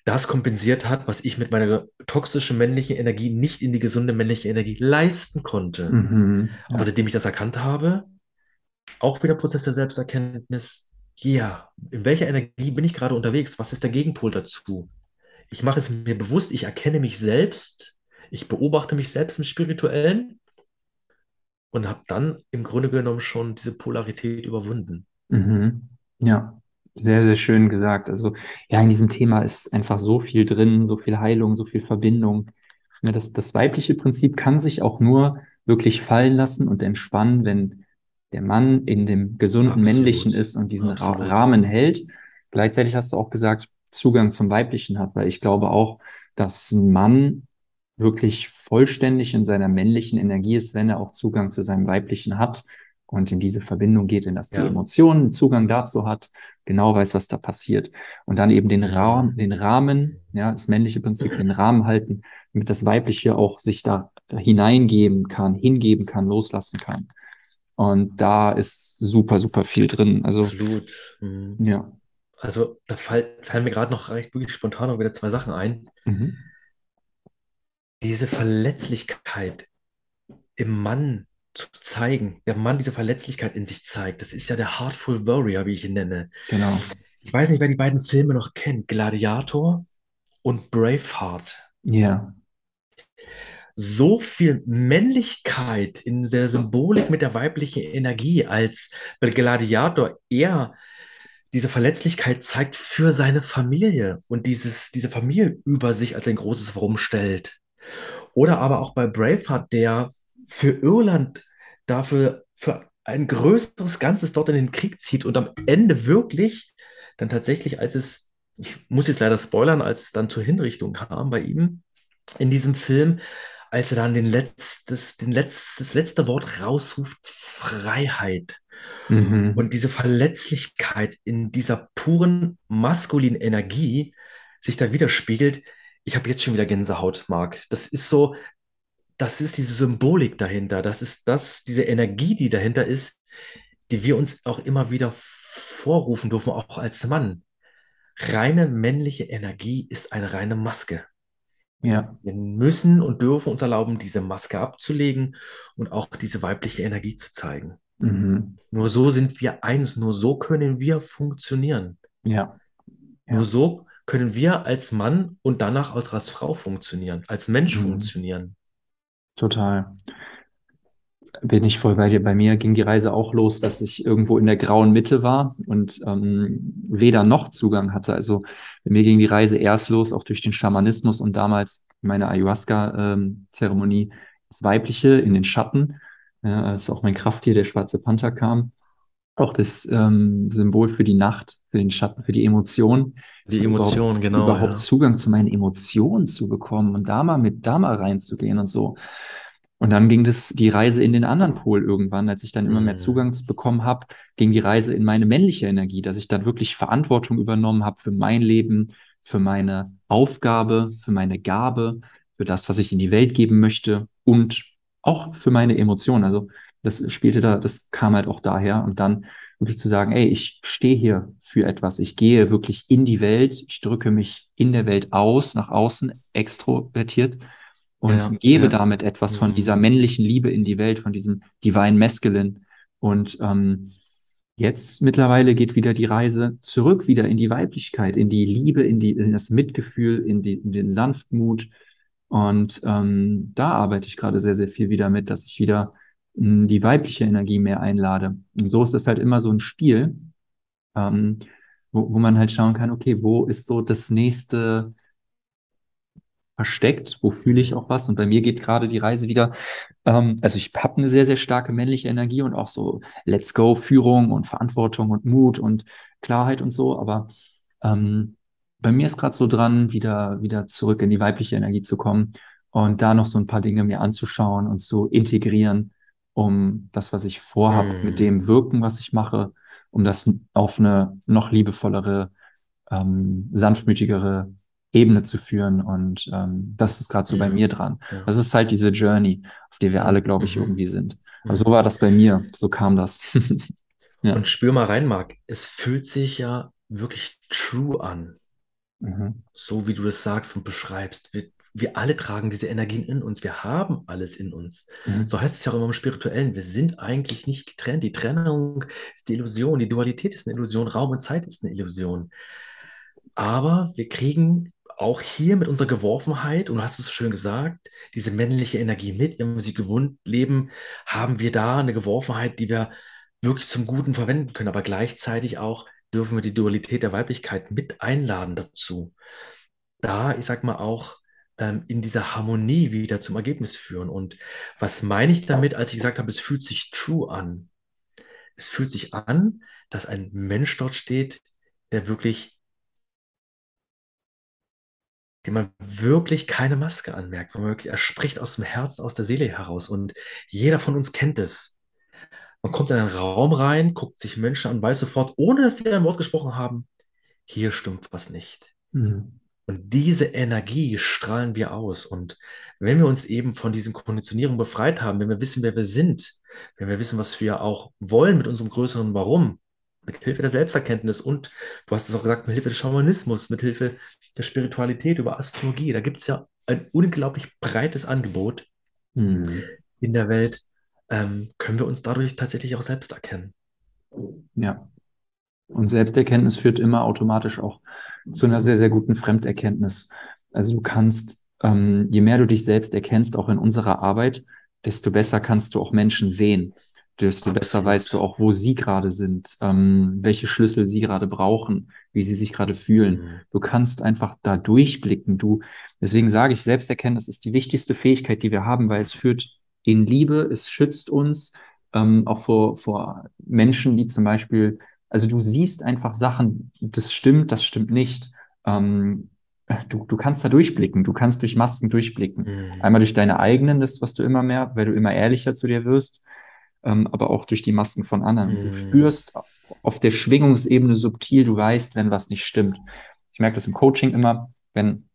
das kompensiert hat, was ich mit meiner toxischen männlichen Energie nicht in die gesunde männliche Energie leisten konnte. Mhm. Aber Ja. seitdem ich das erkannt habe, auch wieder Prozess der Selbsterkenntnis, ja, in welcher Energie bin ich gerade unterwegs? Was ist der Gegenpol dazu? Ich mache es mir bewusst, ich erkenne mich selbst, ich beobachte mich selbst im Spirituellen und habe dann im Grunde genommen schon diese Polarität überwunden. Mhm. Ja, sehr, sehr schön gesagt. Also ja, in diesem Thema ist einfach so viel drin, so viel Heilung, so viel Verbindung. Ja, das, das weibliche Prinzip kann sich auch nur wirklich fallen lassen und entspannen, wenn der Mann in dem gesunden Absolut. Männlichen ist und diesen Absolut. Rahmen hält. Gleichzeitig hast du auch gesagt, Zugang zum Weiblichen hat, weil ich glaube auch, dass ein Mann wirklich vollständig in seiner männlichen Energie ist, wenn er auch Zugang zu seinem Weiblichen hat und in diese Verbindung geht, in das die Ja. Emotionen Zugang dazu hat, genau weiß, was da passiert. Und dann eben den Rahmen, den Rahmen, ja, das männliche Prinzip, den Rahmen halten, damit das Weibliche auch sich da hineingeben kann, hingeben kann, loslassen kann. Und da ist super, super viel drin. Also, Absolut. Mhm. ja. Also da fall, fallen mir gerade noch recht wirklich spontan noch wieder zwei Sachen ein. Mhm. Diese Verletzlichkeit im Mann zu zeigen, der Mann diese Verletzlichkeit in sich zeigt, das ist ja der Heartful Warrior, wie ich ihn nenne. Genau. Ich weiß nicht, wer die beiden Filme noch kennt, Gladiator und Braveheart. Ja. So viel Männlichkeit in der Symbolik mit der weiblichen Energie, als bei Gladiator eher diese Verletzlichkeit zeigt für seine Familie und dieses, diese Familie über sich als ein großes Warum stellt. Oder aber auch bei Braveheart, der für Irland dafür für ein größeres Ganzes dort in den Krieg zieht und am Ende wirklich dann tatsächlich, als es, ich muss jetzt leider spoilern, als es dann zur Hinrichtung kam bei ihm in diesem Film, als er dann den letztes, den letztes, das letzte Wort rausruft, Freiheit. Mhm. Und diese Verletzlichkeit in dieser puren maskulinen Energie sich da widerspiegelt. Ich habe jetzt schon wieder Gänsehaut, Marc. Das ist so, das ist diese Symbolik dahinter. Das ist das, diese Energie, die dahinter ist, die wir uns auch immer wieder vorrufen dürfen, auch als Mann. Reine männliche Energie ist eine reine Maske. Ja. Wir müssen und dürfen uns erlauben, diese Maske abzulegen und auch diese weibliche Energie zu zeigen. Mhm. Nur so sind wir eins, nur so können wir funktionieren. Ja. Ja. Nur so können wir als Mann und danach auch als Frau funktionieren, als Mensch Mhm. funktionieren. Total. Bin ich voll bei dir. Bei mir ging die Reise auch los, dass ich irgendwo in der grauen Mitte war und ähm, weder noch Zugang hatte. Also bei mir ging die Reise erst los, auch durch den Schamanismus und damals meine Ayahuasca-Zeremonie, das Weibliche in den Schatten, ja, als auch mein Krafttier, der schwarze Panther, kam. Auch das ähm, Symbol für die Nacht, für den Schatten, für die Emotion. Die man überhaupt- Emotionen, genau. überhaupt ja. Zugang zu meinen Emotionen zu bekommen und da mal mit da mal reinzugehen und so. Und dann ging das die Reise in den anderen Pol irgendwann, als ich dann immer mehr Mhm. Zugang zu bekommen habe, ging die Reise in meine männliche Energie, dass ich dann wirklich Verantwortung übernommen habe für mein Leben, für meine Aufgabe, für meine Gabe, für das, was ich in die Welt geben möchte und auch für meine Emotionen. Also das spielte da, das kam halt auch daher und dann wirklich zu sagen, ey, ich stehe hier für etwas, ich gehe wirklich in die Welt, ich drücke mich in der Welt aus, nach außen, extrovertiert und Ja, gebe ja. damit etwas von Mhm. dieser männlichen Liebe in die Welt, von diesem Divine Masculine. Und ähm, jetzt mittlerweile geht wieder die Reise zurück, wieder in die Weiblichkeit, in die Liebe, in die, in das Mitgefühl, in die, in den Sanftmut. Und ähm, da arbeite ich gerade sehr, sehr viel wieder mit, dass ich wieder die weibliche Energie mehr einlade. Und so ist es halt immer so ein Spiel, ähm, wo, wo man halt schauen kann, okay, wo ist so das nächste versteckt, wo fühle ich auch was? Und bei mir geht gerade die Reise wieder, ähm, also ich habe eine sehr, sehr starke männliche Energie und auch so Let's go Führung und Verantwortung und Mut und Klarheit und so, aber ähm, bei mir ist gerade so dran, wieder, wieder zurück in die weibliche Energie zu kommen und da noch so ein paar Dinge mir anzuschauen und zu integrieren, um das, was ich vorhab, Mm. mit dem Wirken, was ich mache, um das auf eine noch liebevollere, ähm, sanftmütigere Ebene zu führen. Und ähm, das ist gerade so bei Ja, mir dran. ja. Das ist halt diese Journey, auf der wir Mhm, alle, glaube ich, mhm. irgendwie sind. Aber Mhm. so war das bei mir, so kam das. Ja. Und spür mal rein, Marc. Es fühlt sich ja wirklich true an, Mhm. so wie du das sagst und beschreibst. Wir, alle tragen diese Energien in uns. Wir haben alles in uns. Mhm. So heißt es ja auch immer im Spirituellen. Wir sind eigentlich nicht getrennt. Die Trennung ist die Illusion. Die Dualität ist eine Illusion. Raum und Zeit ist eine Illusion. Aber wir kriegen auch hier mit unserer Geworfenheit, und du hast es schön gesagt, diese männliche Energie mit. Wenn wir sie gewohnt leben, haben wir da eine Geworfenheit, die wir wirklich zum Guten verwenden können. Aber gleichzeitig auch dürfen wir die Dualität der Weiblichkeit mit einladen dazu. Da, ich sag mal, auch ähm, in dieser Harmonie wieder zum Ergebnis führen. Und was meine ich damit, als ich gesagt habe, es fühlt sich true an? Es fühlt sich an, dass ein Mensch dort steht, der wirklich, dem man wirklich keine Maske anmerkt. Man wirklich, er spricht aus dem Herzen, aus der Seele heraus. Und jeder von uns kennt es. Man kommt in einen Raum rein, guckt sich Menschen an, weiß sofort, ohne dass die ein Wort gesprochen haben, hier stimmt was nicht. Mhm. Und diese Energie strahlen wir aus. Und wenn wir uns eben von diesen Konditionierungen befreit haben, wenn wir wissen, wer wir sind, wenn wir wissen, was wir auch wollen mit unserem größeren Warum, mit Hilfe der Selbsterkenntnis und du hast es auch gesagt, mit Hilfe des Schamanismus, mit Hilfe der Spiritualität über Astrologie, da gibt es ja ein unglaublich breites Angebot Mhm. in der Welt, ähm, können wir uns dadurch tatsächlich auch selbst erkennen. Ja. Und Selbsterkenntnis führt immer automatisch auch zu einer sehr, sehr guten Fremderkenntnis. Also du kannst, ähm, je mehr du dich selbst erkennst, auch in unserer Arbeit, desto besser kannst du auch Menschen sehen. Desto besser weißt du auch, wo sie gerade sind, ähm, welche Schlüssel sie gerade brauchen, wie sie sich gerade fühlen. Mhm. Du kannst einfach da durchblicken. Du, deswegen sage ich, Selbsterkenntnis ist die wichtigste Fähigkeit, die wir haben, weil es führt in Liebe, es schützt uns, ähm, auch vor, vor Menschen, die zum Beispiel, also du siehst einfach Sachen, das stimmt, das stimmt nicht. Ähm, du, du kannst da durchblicken, du kannst durch Masken durchblicken. Mhm. Einmal durch deine eigenen, das, was du immer mehr, weil du immer ehrlicher zu dir wirst, ähm, aber auch durch die Masken von anderen. Du Mhm. spürst auf der Schwingungsebene subtil, du weißt, wenn was nicht stimmt. Ich merke das im Coaching immer, wenn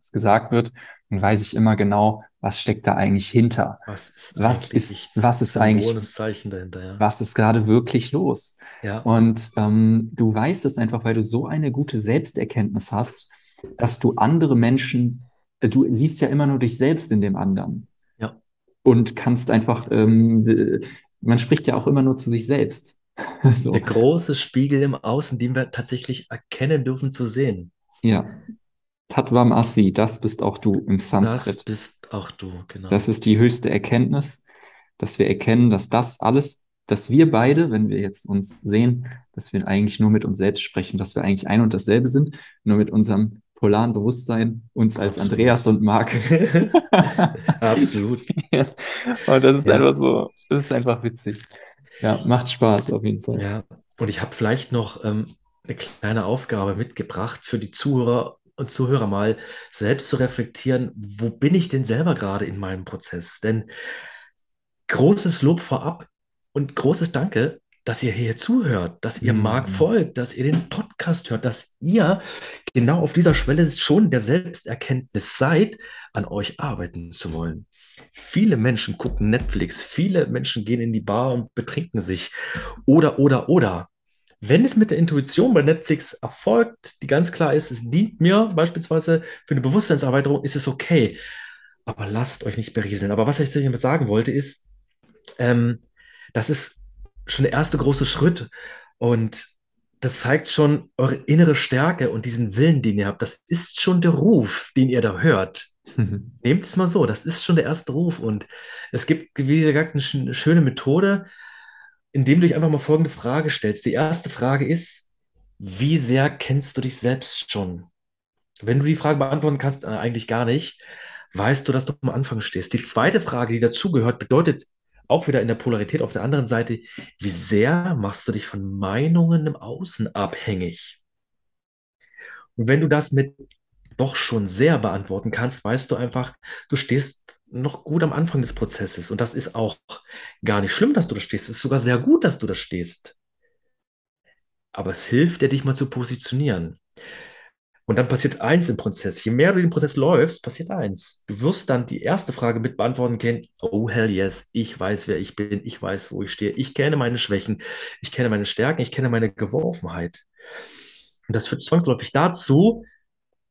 es gesagt wird, dann weiß ich immer genau, was steckt da eigentlich hinter. Was ist Was eigentlich ist, was ist eigentlich, das Zeichen dahinter, ja. was ist gerade wirklich los? Ja. Und ähm, du weißt es einfach, weil du so eine gute Selbsterkenntnis hast, dass du andere Menschen, äh, du siehst ja immer nur dich selbst in dem anderen. Ja. Und kannst einfach, ähm, äh, man spricht ja auch immer nur zu sich selbst. So, Der große Spiegel im Außen, den wir tatsächlich erkennen dürfen zu sehen. ja. Tatvam Asi, das bist auch du im Das Sanskrit. bist auch du, genau. Das ist die höchste Erkenntnis, dass wir erkennen, dass das alles, dass wir beide, wenn wir jetzt uns sehen, dass wir eigentlich nur mit uns selbst sprechen, dass wir eigentlich ein und dasselbe sind, nur mit unserem polaren Bewusstsein, uns als Absolut. Andreas und Marc. Absolut. Ja. Und das ist Ja. einfach so, das ist einfach witzig. Ja, macht Spaß auf jeden Fall. Ja, und ich habe vielleicht noch ähm, eine kleine Aufgabe mitgebracht für die Zuhörer und Zuhörer mal selbst zu reflektieren, wo bin ich denn selber gerade in meinem Prozess? Denn großes Lob vorab und großes Danke, dass ihr hier zuhört, dass ihr Marc Mhm. folgt, dass ihr den Podcast hört, dass ihr genau auf dieser Schwelle schon der Selbsterkenntnis seid, an euch arbeiten zu wollen. Viele Menschen gucken Netflix, viele Menschen gehen in die Bar und betrinken sich. Oder, oder, oder. Wenn es mit der Intuition bei Netflix erfolgt, die ganz klar ist, es dient mir beispielsweise für eine Bewusstseinserweiterung, ist es okay. Aber lasst euch nicht berieseln. Aber was ich damit sagen wollte, ist, ähm, das ist schon der erste große Schritt. Und das zeigt schon eure innere Stärke und diesen Willen, den ihr habt. Das ist schon der Ruf, den ihr da hört. Nehmt es mal so, das ist schon der erste Ruf. Und es gibt, wie gesagt, eine sch- schöne Methode, indem du dich einfach mal folgende Frage stellst. Die erste Frage ist, wie sehr kennst du dich selbst schon? Wenn du die Frage beantworten kannst, äh, eigentlich gar nicht, weißt du, dass du am Anfang stehst. Die zweite Frage, die dazugehört, bedeutet auch wieder in der Polarität auf der anderen Seite, wie sehr machst du dich von Meinungen im Außen abhängig? Und wenn du das mit doch schon sehr beantworten kannst, weißt du einfach, du stehst noch gut am Anfang des Prozesses. Und das ist auch gar nicht schlimm, dass du da stehst. Es ist sogar sehr gut, dass du da stehst. Aber es hilft dir, dich mal zu positionieren. Und dann passiert eins im Prozess. Je mehr du den Prozess läufst, passiert eins. Du wirst dann die erste Frage mit beantworten können. Oh, hell yes, ich weiß, wer ich bin. Ich weiß, wo ich stehe. Ich kenne meine Schwächen. Ich kenne meine Stärken. Ich kenne meine Geworfenheit. Und das führt zwangsläufig dazu,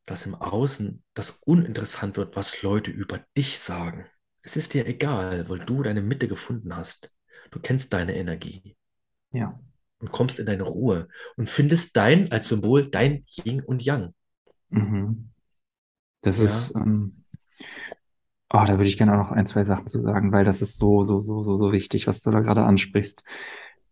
dass im Außen das uninteressant wird, was Leute über dich sagen. Es ist dir egal, weil du deine Mitte gefunden hast. Du kennst deine Energie Ja. und kommst in deine Ruhe und findest dein, als Symbol, dein Yin und Yang. Mhm. Das Ja. ist, ähm, oh, da würde ich gerne auch noch ein, zwei Sachen zu sagen, weil das ist so, so, so, so, so wichtig, was du da gerade ansprichst.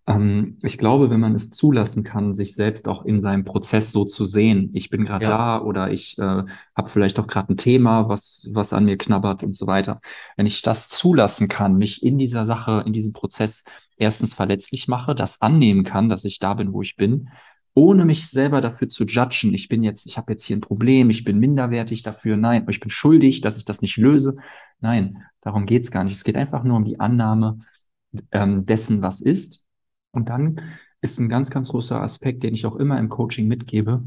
Ähm, ich glaube, wenn man es zulassen kann, sich selbst auch in seinem Prozess so zu sehen, ich bin gerade Ja. da oder ich äh, habe vielleicht auch gerade ein Thema, was, was an mir knabbert und so weiter. Wenn ich das zulassen kann, mich in dieser Sache, in diesem Prozess erstens verletzlich mache, das annehmen kann, dass ich da bin, wo ich bin, ohne mich selber dafür zu judgen, ich bin jetzt, ich habe jetzt hier ein Problem, ich bin minderwertig dafür, nein, ich bin schuldig, dass ich das nicht löse. Nein, darum geht's gar nicht. Es geht einfach nur um die Annahme ähm, dessen, was ist. Und dann ist ein ganz, ganz großer Aspekt, den ich auch immer im Coaching mitgebe,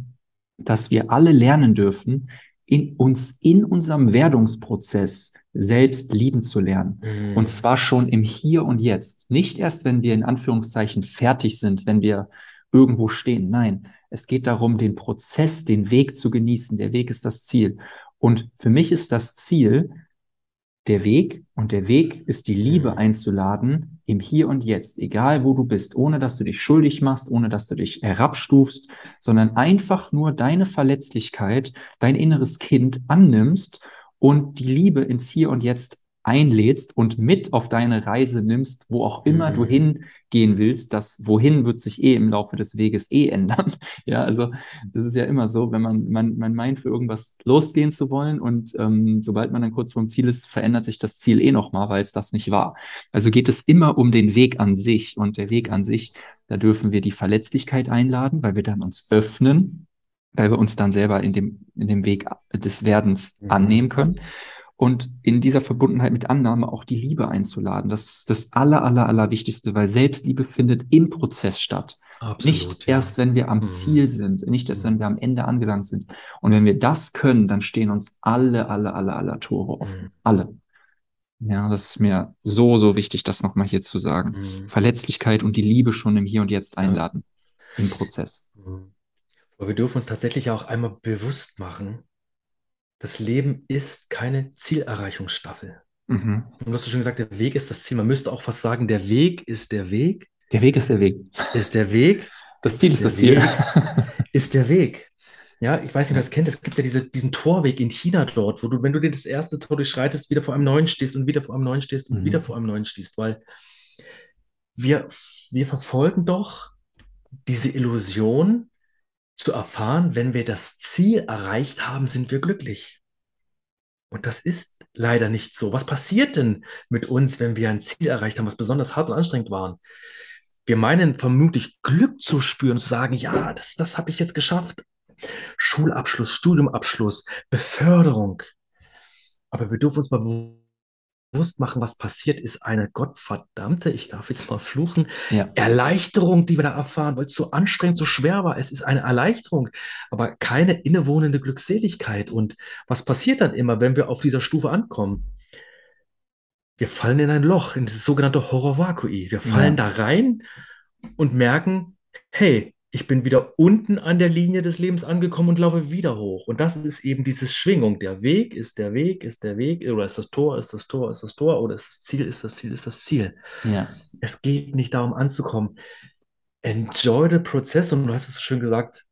dass wir alle lernen dürfen, in uns in unserem Werdungsprozess selbst lieben zu lernen. Mhm. Und zwar schon im Hier und Jetzt. Nicht erst, wenn wir in Anführungszeichen fertig sind, wenn wir irgendwo stehen. Nein, es geht darum, den Prozess, den Weg zu genießen. Der Weg ist das Ziel. Und für mich ist das Ziel der Weg und der Weg ist die Liebe Mhm. einzuladen im Hier und Jetzt, egal wo du bist, ohne dass du dich schuldig machst, ohne dass du dich herabstufst, sondern einfach nur deine Verletzlichkeit, dein inneres Kind annimmst und die Liebe ins Hier und Jetzt einlädst und mit auf deine Reise nimmst, wo auch immer du Mhm. hingehen willst. Das Wohin wird sich eh im Laufe des Weges eh ändern. Ja, also das ist ja immer so, wenn man, man, man meint, für irgendwas losgehen zu wollen und ähm, sobald man dann kurz vorm Ziel ist, verändert sich das Ziel eh nochmal, weil es das nicht war. Also geht es immer um den Weg an sich und der Weg an sich, da dürfen wir die Verletzlichkeit einladen, weil wir dann uns öffnen weil wir uns dann selber in dem, in dem Weg des Werdens mhm. annehmen können. Und in dieser Verbundenheit mit Annahme auch die Liebe einzuladen. Das ist das aller, aller, aller Wichtigste, weil Selbstliebe findet im Prozess statt. Absolut, nicht ja. erst, wenn wir am mhm. Ziel sind, nicht erst, wenn mhm. wir am Ende angelangt sind. Und wenn wir das können, dann stehen uns alle, alle, alle, alle Tore offen. Mhm. Alle. Ja, das ist mir so, so wichtig, das nochmal hier zu sagen. Mhm. Verletzlichkeit und die Liebe schon im Hier und Jetzt einladen. Im Prozess. Mhm. Aber wir dürfen uns tatsächlich auch einmal bewusst machen, das Leben ist keine Zielerreichungsstaffel. Mhm. Und du hast schon gesagt, der Weg ist das Ziel. Man müsste auch fast sagen, der Weg ist der Weg. Der Weg ist der Weg. Ist der Weg. Das Ziel ist, das Ziel. Ist der Weg. Ja, ich weiß nicht, wer es kennt. Es gibt ja diese, diesen Torweg in China dort, wo du, wenn du dir das erste Tor durchschreitest, wieder vor einem neuen stehst und wieder vor einem neuen stehst und mhm. wieder vor einem neuen stehst, weil wir, wir verfolgen doch diese Illusion, zu erfahren, wenn wir das Ziel erreicht haben, sind wir glücklich. Und das ist leider nicht so. Was passiert denn mit uns, wenn wir ein Ziel erreicht haben, was besonders hart und anstrengend war? Wir meinen vermutlich Glück zu spüren, zu sagen, ja, das, das habe ich jetzt geschafft. Schulabschluss, Studiumabschluss, Beförderung. Aber wir dürfen uns mal bewusst machen, was passiert, ist eine gottverdammte, ich darf jetzt mal fluchen, ja. Erleichterung, die wir da erfahren, weil es so anstrengend, so schwer war. Es ist eine Erleichterung, aber keine innewohnende Glückseligkeit. Und was passiert dann immer, wenn wir auf dieser Stufe ankommen? Wir fallen in ein Loch, in das sogenannte Horror-Vakui. Wir fallen ja. da rein und merken, hey, ich bin wieder unten an der Linie des Lebens angekommen und laufe wieder hoch. Und das ist eben diese Schwingung. Der Weg ist der Weg, ist der Weg, oder ist das Tor, ist das Tor, ist das Tor, oder ist das Ziel, ist das Ziel, ist das Ziel. Ja. Es geht nicht darum anzukommen. Enjoy the process, und du hast es so schön gesagt,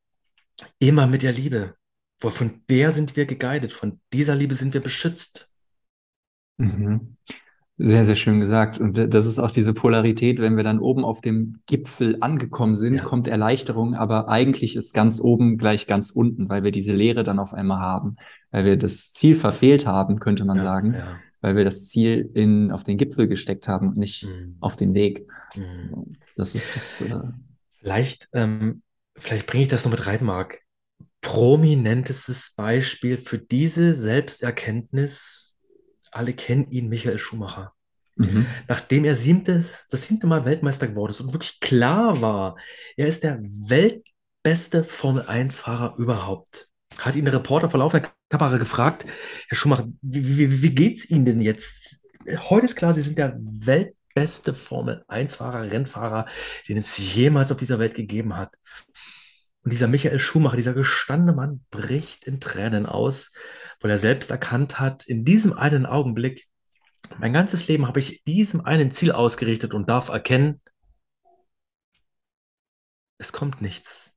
immer mit der Liebe. Von der sind wir geguidet, von dieser Liebe sind wir beschützt. Mhm. Sehr, sehr schön gesagt. Und das ist auch diese Polarität, wenn wir dann oben auf dem Gipfel angekommen sind, ja. kommt Erleichterung, aber eigentlich ist ganz oben gleich ganz unten, weil wir diese Leere dann auf einmal haben, weil wir das Ziel verfehlt haben, könnte man ja, sagen, ja. weil wir das Ziel in, auf den Gipfel gesteckt haben und nicht mhm. auf den Weg. Mhm. Das ist das. Äh vielleicht, ähm, vielleicht bringe ich das noch mit rein, Marc. Prominentestes Beispiel für diese Selbsterkenntnis alle kennen ihn, Michael Schumacher. Mhm. Nachdem er siebtes, das siebte Mal Weltmeister geworden ist und wirklich klar war, er ist der weltbeste Formel-1-Fahrer überhaupt, hat ihn der Reporter vor laufender Kamera gefragt, Herr Schumacher, wie, wie, wie geht es Ihnen denn jetzt? Heute ist klar, Sie sind der weltbeste Formel-1-Fahrer, Rennfahrer, den es jemals auf dieser Welt gegeben hat. Und dieser Michael Schumacher, dieser gestandene Mann, bricht in Tränen aus weil er selbst erkannt hat, in diesem einen Augenblick, mein ganzes Leben habe ich diesem einen Ziel ausgerichtet und darf erkennen, es kommt nichts.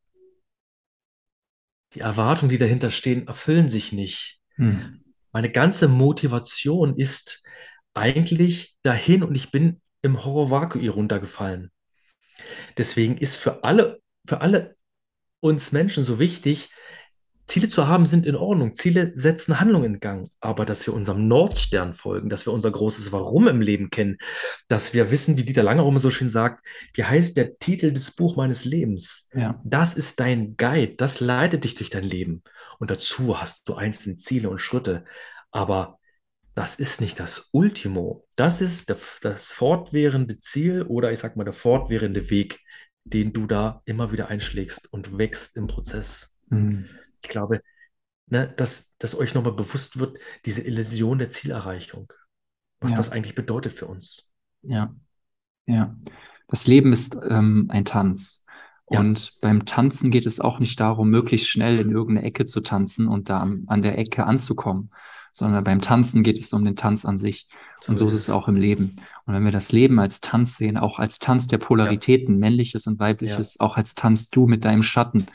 Die Erwartungen, die dahinter stehen, erfüllen sich nicht. Hm. Meine ganze Motivation ist eigentlich dahin und ich bin im Horror-Vakui runtergefallen. Deswegen ist für alle, für alle uns Menschen so wichtig, Ziele zu haben sind in Ordnung. Ziele setzen Handlungen in Gang. Aber dass wir unserem Nordstern folgen, dass wir unser großes Warum im Leben kennen, dass wir wissen, wie Dieter Langerum so schön sagt, wie heißt der Titel des Buch meines Lebens? Ja. Das ist dein Guide. Das leitet dich durch dein Leben. Und dazu hast du einzelne Ziele und Schritte. Aber das ist nicht das Ultimo. Das ist der, das fortwährende Ziel oder ich sag mal der fortwährende Weg, den du da immer wieder einschlägst und wächst im Prozess. Mhm ich glaube, ne, dass, dass euch nochmal bewusst wird, diese Illusion der Zielerreichung, was ja. das eigentlich bedeutet für uns. Ja, ja. Das Leben ist ähm, ein Tanz. Und ja. beim Tanzen geht es auch nicht darum, möglichst schnell in irgendeine Ecke zu tanzen und da an der Ecke anzukommen, sondern beim Tanzen geht es um den Tanz an sich. So und so ist es auch im Leben. Und wenn wir das Leben als Tanz sehen, auch als Tanz der Polaritäten, ja. männliches und weibliches, ja. auch als Tanz du mit deinem Schatten,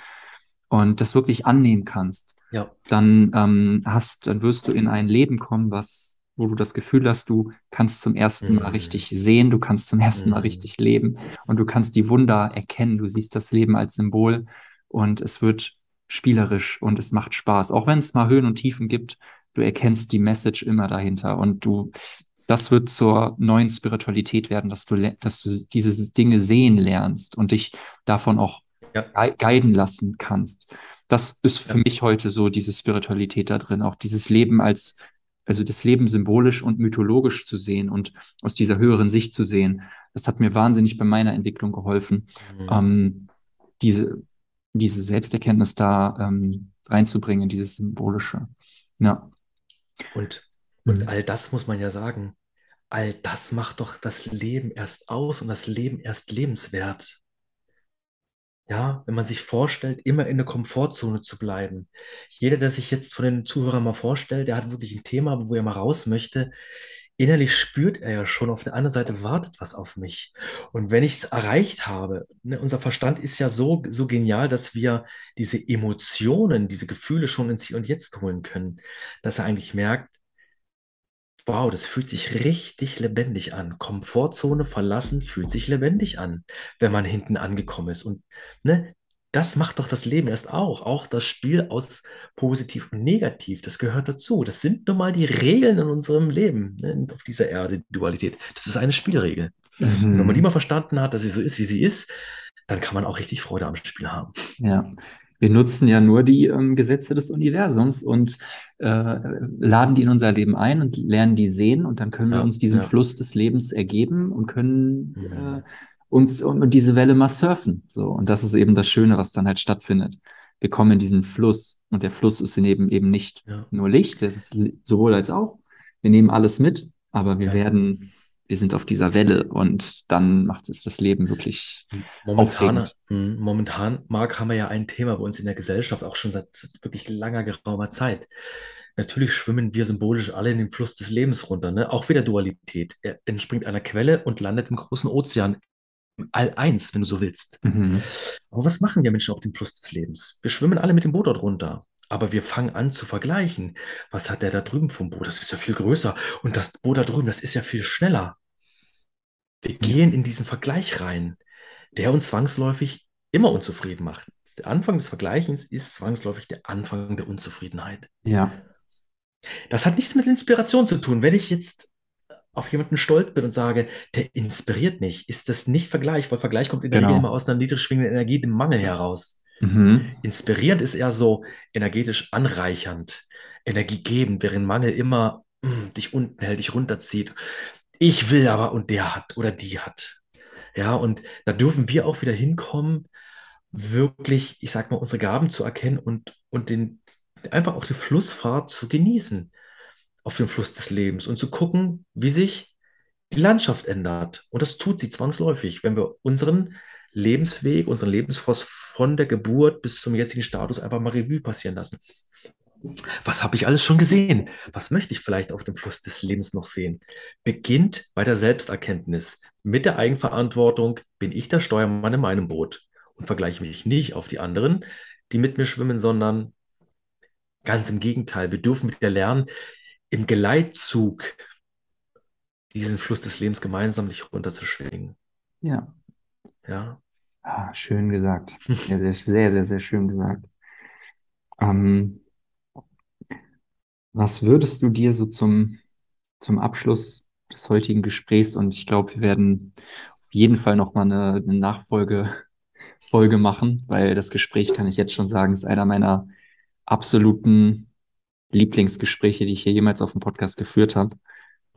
und das wirklich annehmen kannst, ja. dann ähm, hast, dann wirst du in ein Leben kommen, was, wo du das Gefühl hast, du kannst zum ersten mhm. Mal richtig sehen, du kannst zum ersten mhm. Mal richtig leben und du kannst die Wunder erkennen. Du siehst das Leben als Symbol und es wird spielerisch und es macht Spaß, auch wenn es mal Höhen und Tiefen gibt. Du erkennst die Message immer dahinter und du das wird zur neuen Spiritualität werden, dass du, dass du diese Dinge sehen lernst und dich davon auch ja. guiden lassen kannst. Das ist für Ja. mich heute so diese Spiritualität da drin, auch dieses Leben als, also das Leben symbolisch und mythologisch zu sehen und aus dieser höheren Sicht zu sehen. Das hat mir wahnsinnig bei meiner Entwicklung geholfen, Mhm. ähm, diese, diese Selbsterkenntnis da ähm, reinzubringen, dieses Symbolische. Ja. Und, und Mhm. all das muss man ja sagen. All das macht doch das Leben erst aus und das Leben erst lebenswert. Ja, wenn man sich vorstellt, immer in der Komfortzone zu bleiben. Jeder, der sich jetzt von den Zuhörern mal vorstellt, der hat wirklich ein Thema, wo er mal raus möchte. Innerlich spürt er ja schon, auf der anderen Seite wartet was auf mich. Und wenn ich es erreicht habe, ne, unser Verstand ist ja so, so genial, dass wir diese Emotionen, diese Gefühle schon ins Hier und Jetzt holen können, dass er eigentlich merkt, Wow, das fühlt sich richtig lebendig an. Komfortzone verlassen fühlt sich lebendig an, wenn man hinten angekommen ist. Und ne, das macht doch das Leben erst auch. Auch das Spiel aus positiv und negativ, das gehört dazu. Das sind nun mal die Regeln in unserem Leben, ne, auf dieser Erde, die Dualität. Das ist eine Spielregel. Und wenn man die Mhm. mal verstanden hat, dass sie so ist, wie sie ist, dann kann man auch richtig Freude am Spiel haben. Ja, wir nutzen ja nur die ähm, Gesetze des Universums und äh, laden die in unser Leben ein und lernen die sehen und dann können wir Ja, uns diesem ja. Fluss des Lebens ergeben und können Mhm. äh, uns und, und diese Welle mal surfen. So, und das ist eben das Schöne, was dann halt stattfindet. Wir kommen in diesen Fluss und der Fluss ist eben eben nicht Ja. nur Licht, das ist sowohl als auch. Wir nehmen alles mit, aber wir werden, wir sind auf dieser Welle und dann macht es das Leben wirklich Momentan, aufregend. mh, momentan, Marc, haben wir ja ein Thema bei uns in der Gesellschaft, auch schon seit wirklich langer, geraumer Zeit. Natürlich schwimmen wir symbolisch alle in den Fluss des Lebens runter, ne? Auch wieder Dualität. Er entspringt einer Quelle und landet im großen Ozean, All eins, wenn du so willst. Mhm. Aber was machen wir Menschen auf dem Fluss des Lebens? Wir schwimmen alle mit dem Boot dort runter. Aber wir fangen an zu vergleichen. Was hat der da drüben vom Boot? Das ist ja viel größer. Und das Boot da drüben, das ist ja viel schneller. Wir gehen in diesen Vergleich rein, der uns zwangsläufig immer unzufrieden macht. Der Anfang des Vergleichens ist zwangsläufig der Anfang der Unzufriedenheit. Ja. Das hat nichts mit Inspiration zu tun. Wenn ich jetzt auf jemanden stolz bin und sage, der inspiriert nicht, ist das nicht Vergleich, weil Vergleich kommt in der Genau. Regel immer aus einer niedrig schwingenden Energie, dem Mangel heraus. Mhm. Inspirierend ist eher so energetisch anreichernd, energiegebend, während Mangel immer mm, dich unten hält, dich runterzieht. Ich will aber und der hat oder die hat. Ja, und da dürfen wir auch wieder hinkommen, wirklich, ich sag mal, unsere Gaben zu erkennen und, und den, einfach auch die Flussfahrt zu genießen auf dem Fluss des Lebens und zu gucken, wie sich die Landschaft ändert. Und das tut sie zwangsläufig, wenn wir unseren Lebensweg, unseren Lebensfluss von der Geburt bis zum jetzigen Status einfach mal Revue passieren lassen. Was habe ich alles schon gesehen? Was möchte ich vielleicht auf dem Fluss des Lebens noch sehen? Beginnt bei der Selbsterkenntnis. Mit der Eigenverantwortung bin ich der Steuermann in meinem Boot und vergleiche mich nicht auf die anderen, die mit mir schwimmen, sondern ganz im Gegenteil. Wir dürfen wieder lernen, im Geleitzug diesen Fluss des Lebens gemeinsam nicht runterzuschwingen. Ja. Ja. Ah, schön gesagt. Sehr, sehr, sehr, sehr, sehr schön gesagt. Ähm, was würdest du dir so zum, zum Abschluss des heutigen Gesprächs, und ich glaube, wir werden auf jeden Fall nochmal eine, eine Nachfolge Folge machen, weil das Gespräch, kann ich jetzt schon sagen, ist einer meiner absoluten Lieblingsgespräche, die ich hier jemals auf dem Podcast geführt habe.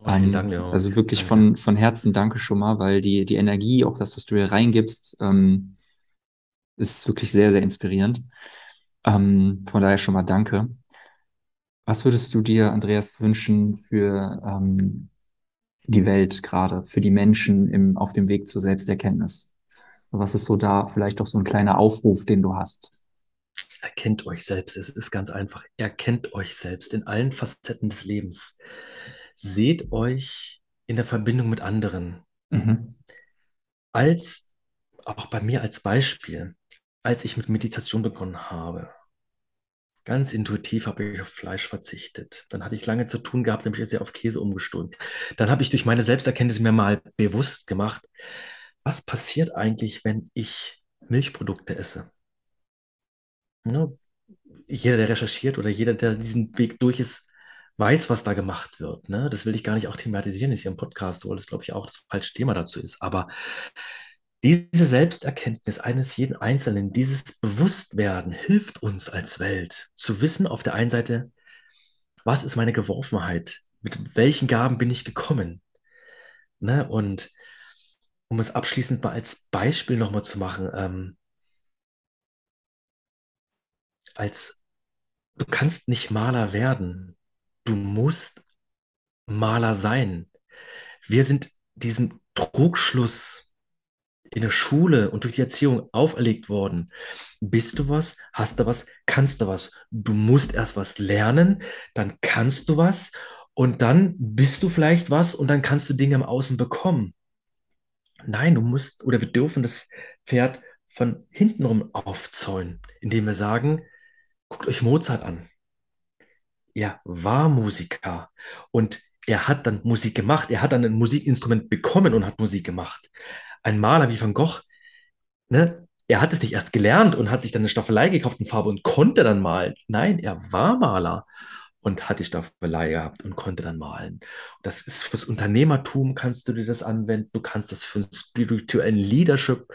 Oh, vielen Dank, Leon. also wirklich von, von Herzen danke schon mal, weil die, die Energie, auch das, was du hier reingibst, ähm, ist wirklich sehr, sehr inspirierend. Ähm, von daher schon mal danke. Was würdest du dir, Andreas, wünschen für ähm, die Welt gerade, für die Menschen im, auf dem Weg zur Selbsterkenntnis? Was ist so da vielleicht auch so ein kleiner Aufruf, den du hast? Erkennt euch selbst. Es ist ganz einfach. Erkennt euch selbst in allen Facetten des Lebens. Seht euch in der Verbindung mit anderen. Mhm. Als, auch bei mir als Beispiel, als ich mit Meditation begonnen habe, ganz intuitiv habe ich auf Fleisch verzichtet. Dann hatte ich lange zu tun gehabt, nämlich sehr auf Käse umgestoßen. Dann habe ich durch meine Selbsterkenntnis mir mal bewusst gemacht, was passiert eigentlich, wenn ich Milchprodukte esse? Ne? Jeder, der recherchiert oder jeder, der diesen Weg durch ist, weiß, was da gemacht wird. Ne? Das will ich gar nicht auch thematisieren, ist ja im Podcast so, das glaube ich auch das falsche Thema dazu ist. Aber Diese Selbsterkenntnis eines jeden Einzelnen, dieses Bewusstwerden hilft uns als Welt zu wissen, auf der einen Seite, was ist meine Geworfenheit? Mit welchen Gaben bin ich gekommen? Ne? Und um es abschließend mal als Beispiel nochmal zu machen, ähm, als du kannst nicht Maler werden, du musst Maler sein. Wir sind diesem Trugschluss in der Schule und durch die Erziehung auferlegt worden. Bist du was? Hast du was? Kannst du was? Du musst erst was lernen, dann kannst du was und dann bist du vielleicht was und dann kannst du Dinge im Außen bekommen. Nein, du musst oder wir dürfen das Pferd von hintenrum aufzäunen, indem wir sagen, guckt euch Mozart an. Er war Musiker und er hat dann Musik gemacht. Er hat dann ein Musikinstrument bekommen und hat Musik gemacht. Ein Maler wie Van Gogh, ne, er hat es nicht erst gelernt und hat sich dann eine Staffelei gekauft in Farbe und konnte dann malen. Nein, er war Maler und hat die Staffelei gehabt und konnte dann malen. Das ist fürs Unternehmertum kannst du dir das anwenden, du kannst das für einen spirituellen Leadership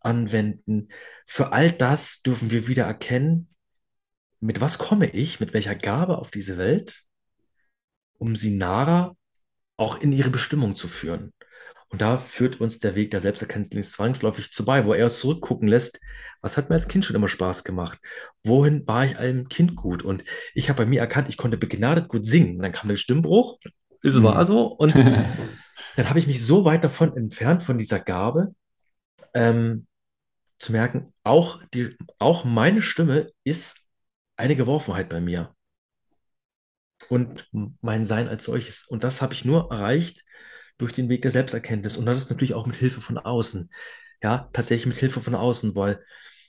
anwenden. Für all das dürfen wir wieder erkennen, mit was komme ich, mit welcher Gabe auf diese Welt, um sie nahe auch in ihre Bestimmung zu führen. Und da führt uns der Weg der Selbsterkenntnis zwangsläufig zu bei, wo er uns zurückgucken lässt, was hat mir als Kind schon immer Spaß gemacht? Wohin war ich einem Kind gut? Und ich habe bei mir erkannt, ich konnte begnadet gut singen. Und dann kam der Stimmbruch, ist mhm. war so. Und dann habe ich mich so weit davon entfernt, von dieser Gabe, ähm, zu merken, auch, die, auch meine Stimme ist eine Geworfenheit bei mir. Und mein Sein als solches. Und das habe ich nur erreicht, durch den Weg der Selbsterkenntnis. Und das ist natürlich auch mit Hilfe von außen. Ja, tatsächlich mit Hilfe von außen, weil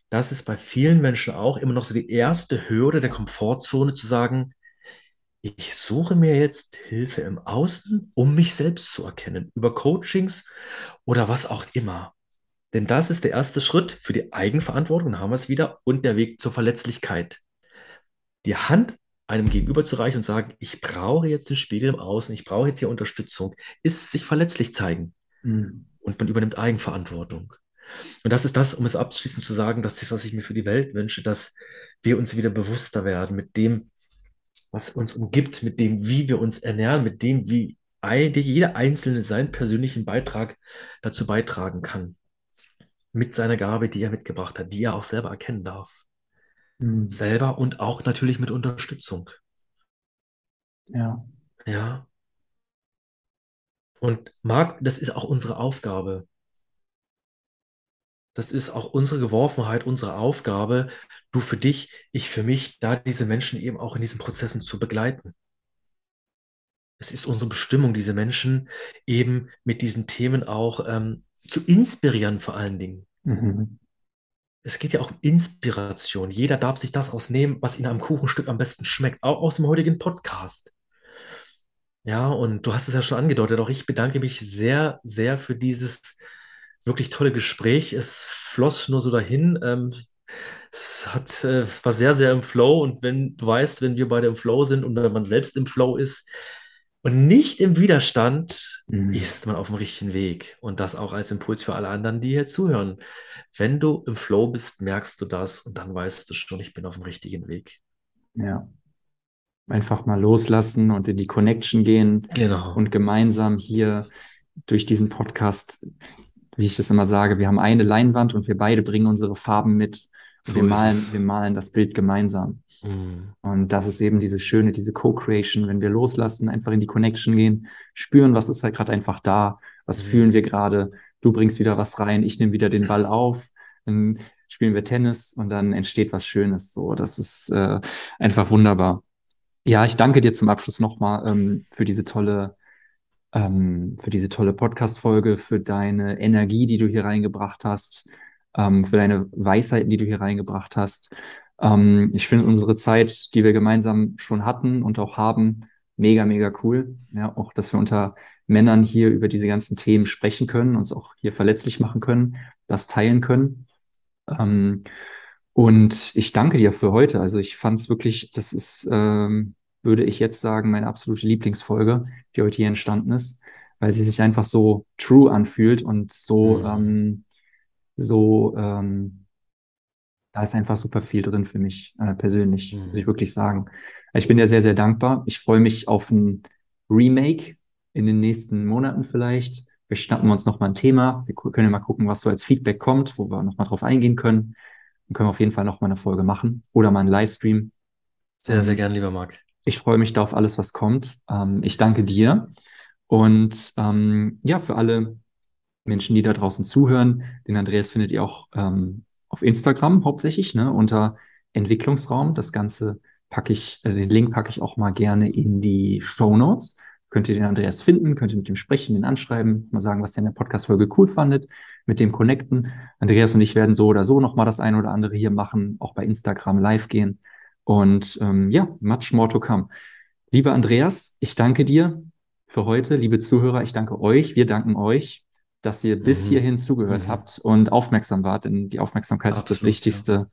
das ist bei vielen Menschen auch immer noch so die erste Hürde der Komfortzone zu sagen, ich suche mir jetzt Hilfe im Außen, um mich selbst zu erkennen, über Coachings oder was auch immer. Denn das ist der erste Schritt für die Eigenverantwortung, dann haben wir es wieder, und der Weg zur Verletzlichkeit. Die Hand einem gegenüber zu reichen und sagen, ich brauche jetzt den Spiegel im Außen, ich brauche jetzt hier Unterstützung, ist sich verletzlich zeigen. Mhm. Und man übernimmt Eigenverantwortung. Und das ist das, um es abschließend zu sagen, dass das, was ich mir für die Welt wünsche, dass wir uns wieder bewusster werden mit dem, was uns umgibt, mit dem, wie wir uns ernähren, mit dem, wie jeder Einzelne seinen persönlichen Beitrag dazu beitragen kann. Mit seiner Gabe, die er mitgebracht hat, die er auch selber erkennen darf. Selber und auch natürlich mit Unterstützung. Ja. Ja. Und Marc, das ist auch unsere Aufgabe. Das ist auch unsere Geworfenheit, unsere Aufgabe, du für dich, ich für mich, da diese Menschen eben auch in diesen Prozessen zu begleiten. Es ist unsere Bestimmung, diese Menschen eben mit diesen Themen auch ähm, zu inspirieren, vor allen Dingen. Mhm es geht ja auch um Inspiration. Jeder darf sich das rausnehmen, was ihm am Kuchenstück am besten schmeckt, auch aus dem heutigen Podcast. Ja, und du hast es ja schon angedeutet, auch ich bedanke mich sehr, sehr für dieses wirklich tolle Gespräch. Es floss nur so dahin. Ähm, es hat, äh, es war sehr, sehr im Flow. Und wenn du weißt, wenn wir beide im Flow sind und wenn man selbst im Flow ist, und nicht im Widerstand mhm. ist man auf dem richtigen Weg. Und das auch als Impuls für alle anderen, die hier zuhören. Wenn du im Flow bist, merkst du das und dann weißt du schon, ich bin auf dem richtigen Weg. Ja. Einfach mal loslassen und in die Connection gehen. Genau. Und gemeinsam hier durch diesen Podcast, wie ich das immer sage, wir haben eine Leinwand und wir beide bringen unsere Farben mit. So wir malen, wir malen das Bild gemeinsam. Mhm. Und das ist eben diese schöne, diese Co-Creation, wenn wir loslassen, einfach in die Connection gehen, spüren, was ist halt gerade einfach da, was mhm. fühlen wir gerade, du bringst wieder was rein, ich nehme wieder den Ball auf, dann spielen wir Tennis und dann entsteht was Schönes. So, das ist äh, einfach wunderbar. Ja, ich danke dir zum Abschluss nochmal ähm, für diese tolle, ähm, für diese tolle Podcast-Folge, für deine Energie, die du hier reingebracht hast, ähm, für deine Weisheiten, die du hier reingebracht hast. Ähm, ich finde unsere Zeit, die wir gemeinsam schon hatten und auch haben, mega, mega cool. Ja, auch, dass wir unter Männern hier über diese ganzen Themen sprechen können, uns auch hier verletzlich machen können, das teilen können. Ähm, und ich danke dir für heute. Also ich fand es wirklich, das ist, ähm, würde ich jetzt sagen, meine absolute Lieblingsfolge, die heute hier entstanden ist, weil sie sich einfach so true anfühlt und so, mhm. ähm, so, ähm, da ist einfach super viel drin für mich äh, persönlich, muss ich Mhm. wirklich sagen. Ich bin dir sehr, sehr dankbar. Ich freue mich auf ein Remake in den nächsten Monaten vielleicht. Wir schnappen uns nochmal ein Thema. Wir können ja mal gucken, was so als Feedback kommt, wo wir nochmal drauf eingehen können. Dann können wir auf jeden Fall nochmal eine Folge machen oder mal einen Livestream. Sehr, sehr gern, lieber Marc. ich freue mich da auf alles, was kommt. Ähm, ich danke dir. Und ähm, ja, für alle Menschen, die da draußen zuhören, den Andreas findet ihr auch ähm, auf Instagram hauptsächlich, ne, unter Entwicklungsraum. Das Ganze packe ich, äh, den Link packe ich auch mal gerne in die Show Notes. Könnt ihr den Andreas finden, könnt ihr mit ihm sprechen, den anschreiben, mal sagen, was ihr in der Podcast-Folge cool fandet, mit dem connecten. Andreas und ich werden so oder so nochmal das eine oder andere hier machen, auch bei Instagram live gehen. Und ähm, ja, much more to come. Lieber Andreas, ich danke dir für heute. Liebe Zuhörer, ich danke euch. Wir danken euch, dass ihr bis Mhm. hierhin zugehört Mhm. habt und aufmerksam wart. Denn die Aufmerksamkeit ist das Absolut, ja. Wichtigste,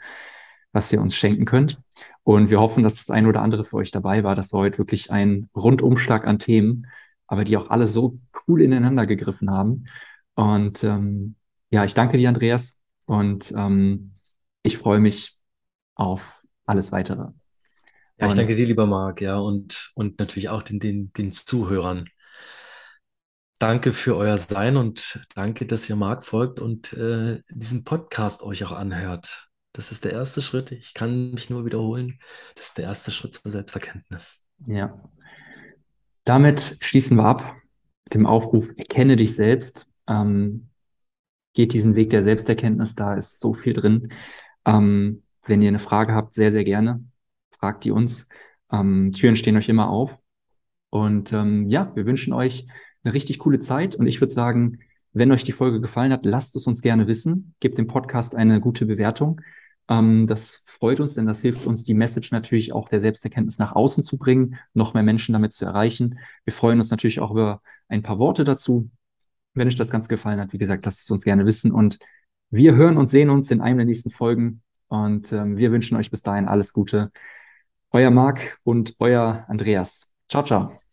was ihr uns schenken könnt. Und wir hoffen, dass das ein oder andere für euch dabei war. Das war heute wirklich ein Rundumschlag an Themen, aber die auch alle so cool ineinander gegriffen haben. Und ähm, ja, ich danke dir, Andreas. Und ähm, ich freue mich auf alles weitere. Ja, ich Und- danke dir, lieber Marc, ja, und, und natürlich auch den, den, den Zuhörern. Danke für euer Sein und danke, dass ihr Marc folgt und äh, diesen Podcast euch auch anhört. Das ist der erste Schritt. Ich kann mich nur wiederholen. Das ist der erste Schritt zur Selbsterkenntnis. Ja. Damit schließen wir ab mit dem Aufruf, erkenne dich selbst. Ähm, geht diesen Weg der Selbsterkenntnis, da ist so viel drin. Ähm, wenn ihr eine Frage habt, sehr, sehr gerne. Fragt die uns. Ähm, Türen stehen euch immer auf. Und ähm, ja, wir wünschen euch eine richtig coole Zeit. Und ich würde sagen, wenn euch die Folge gefallen hat, lasst es uns gerne wissen. Gebt dem Podcast eine gute Bewertung. Ähm, das freut uns, denn das hilft uns, die Message natürlich auch der Selbsterkenntnis nach außen zu bringen, noch mehr Menschen damit zu erreichen. Wir freuen uns natürlich auch über ein paar Worte dazu. Wenn euch das Ganze gefallen hat, wie gesagt, lasst es uns gerne wissen. Und wir hören und sehen uns in einem der nächsten Folgen. Und ähm, wir wünschen euch bis dahin alles Gute. Euer Marc und euer Andreas. Ciao, ciao.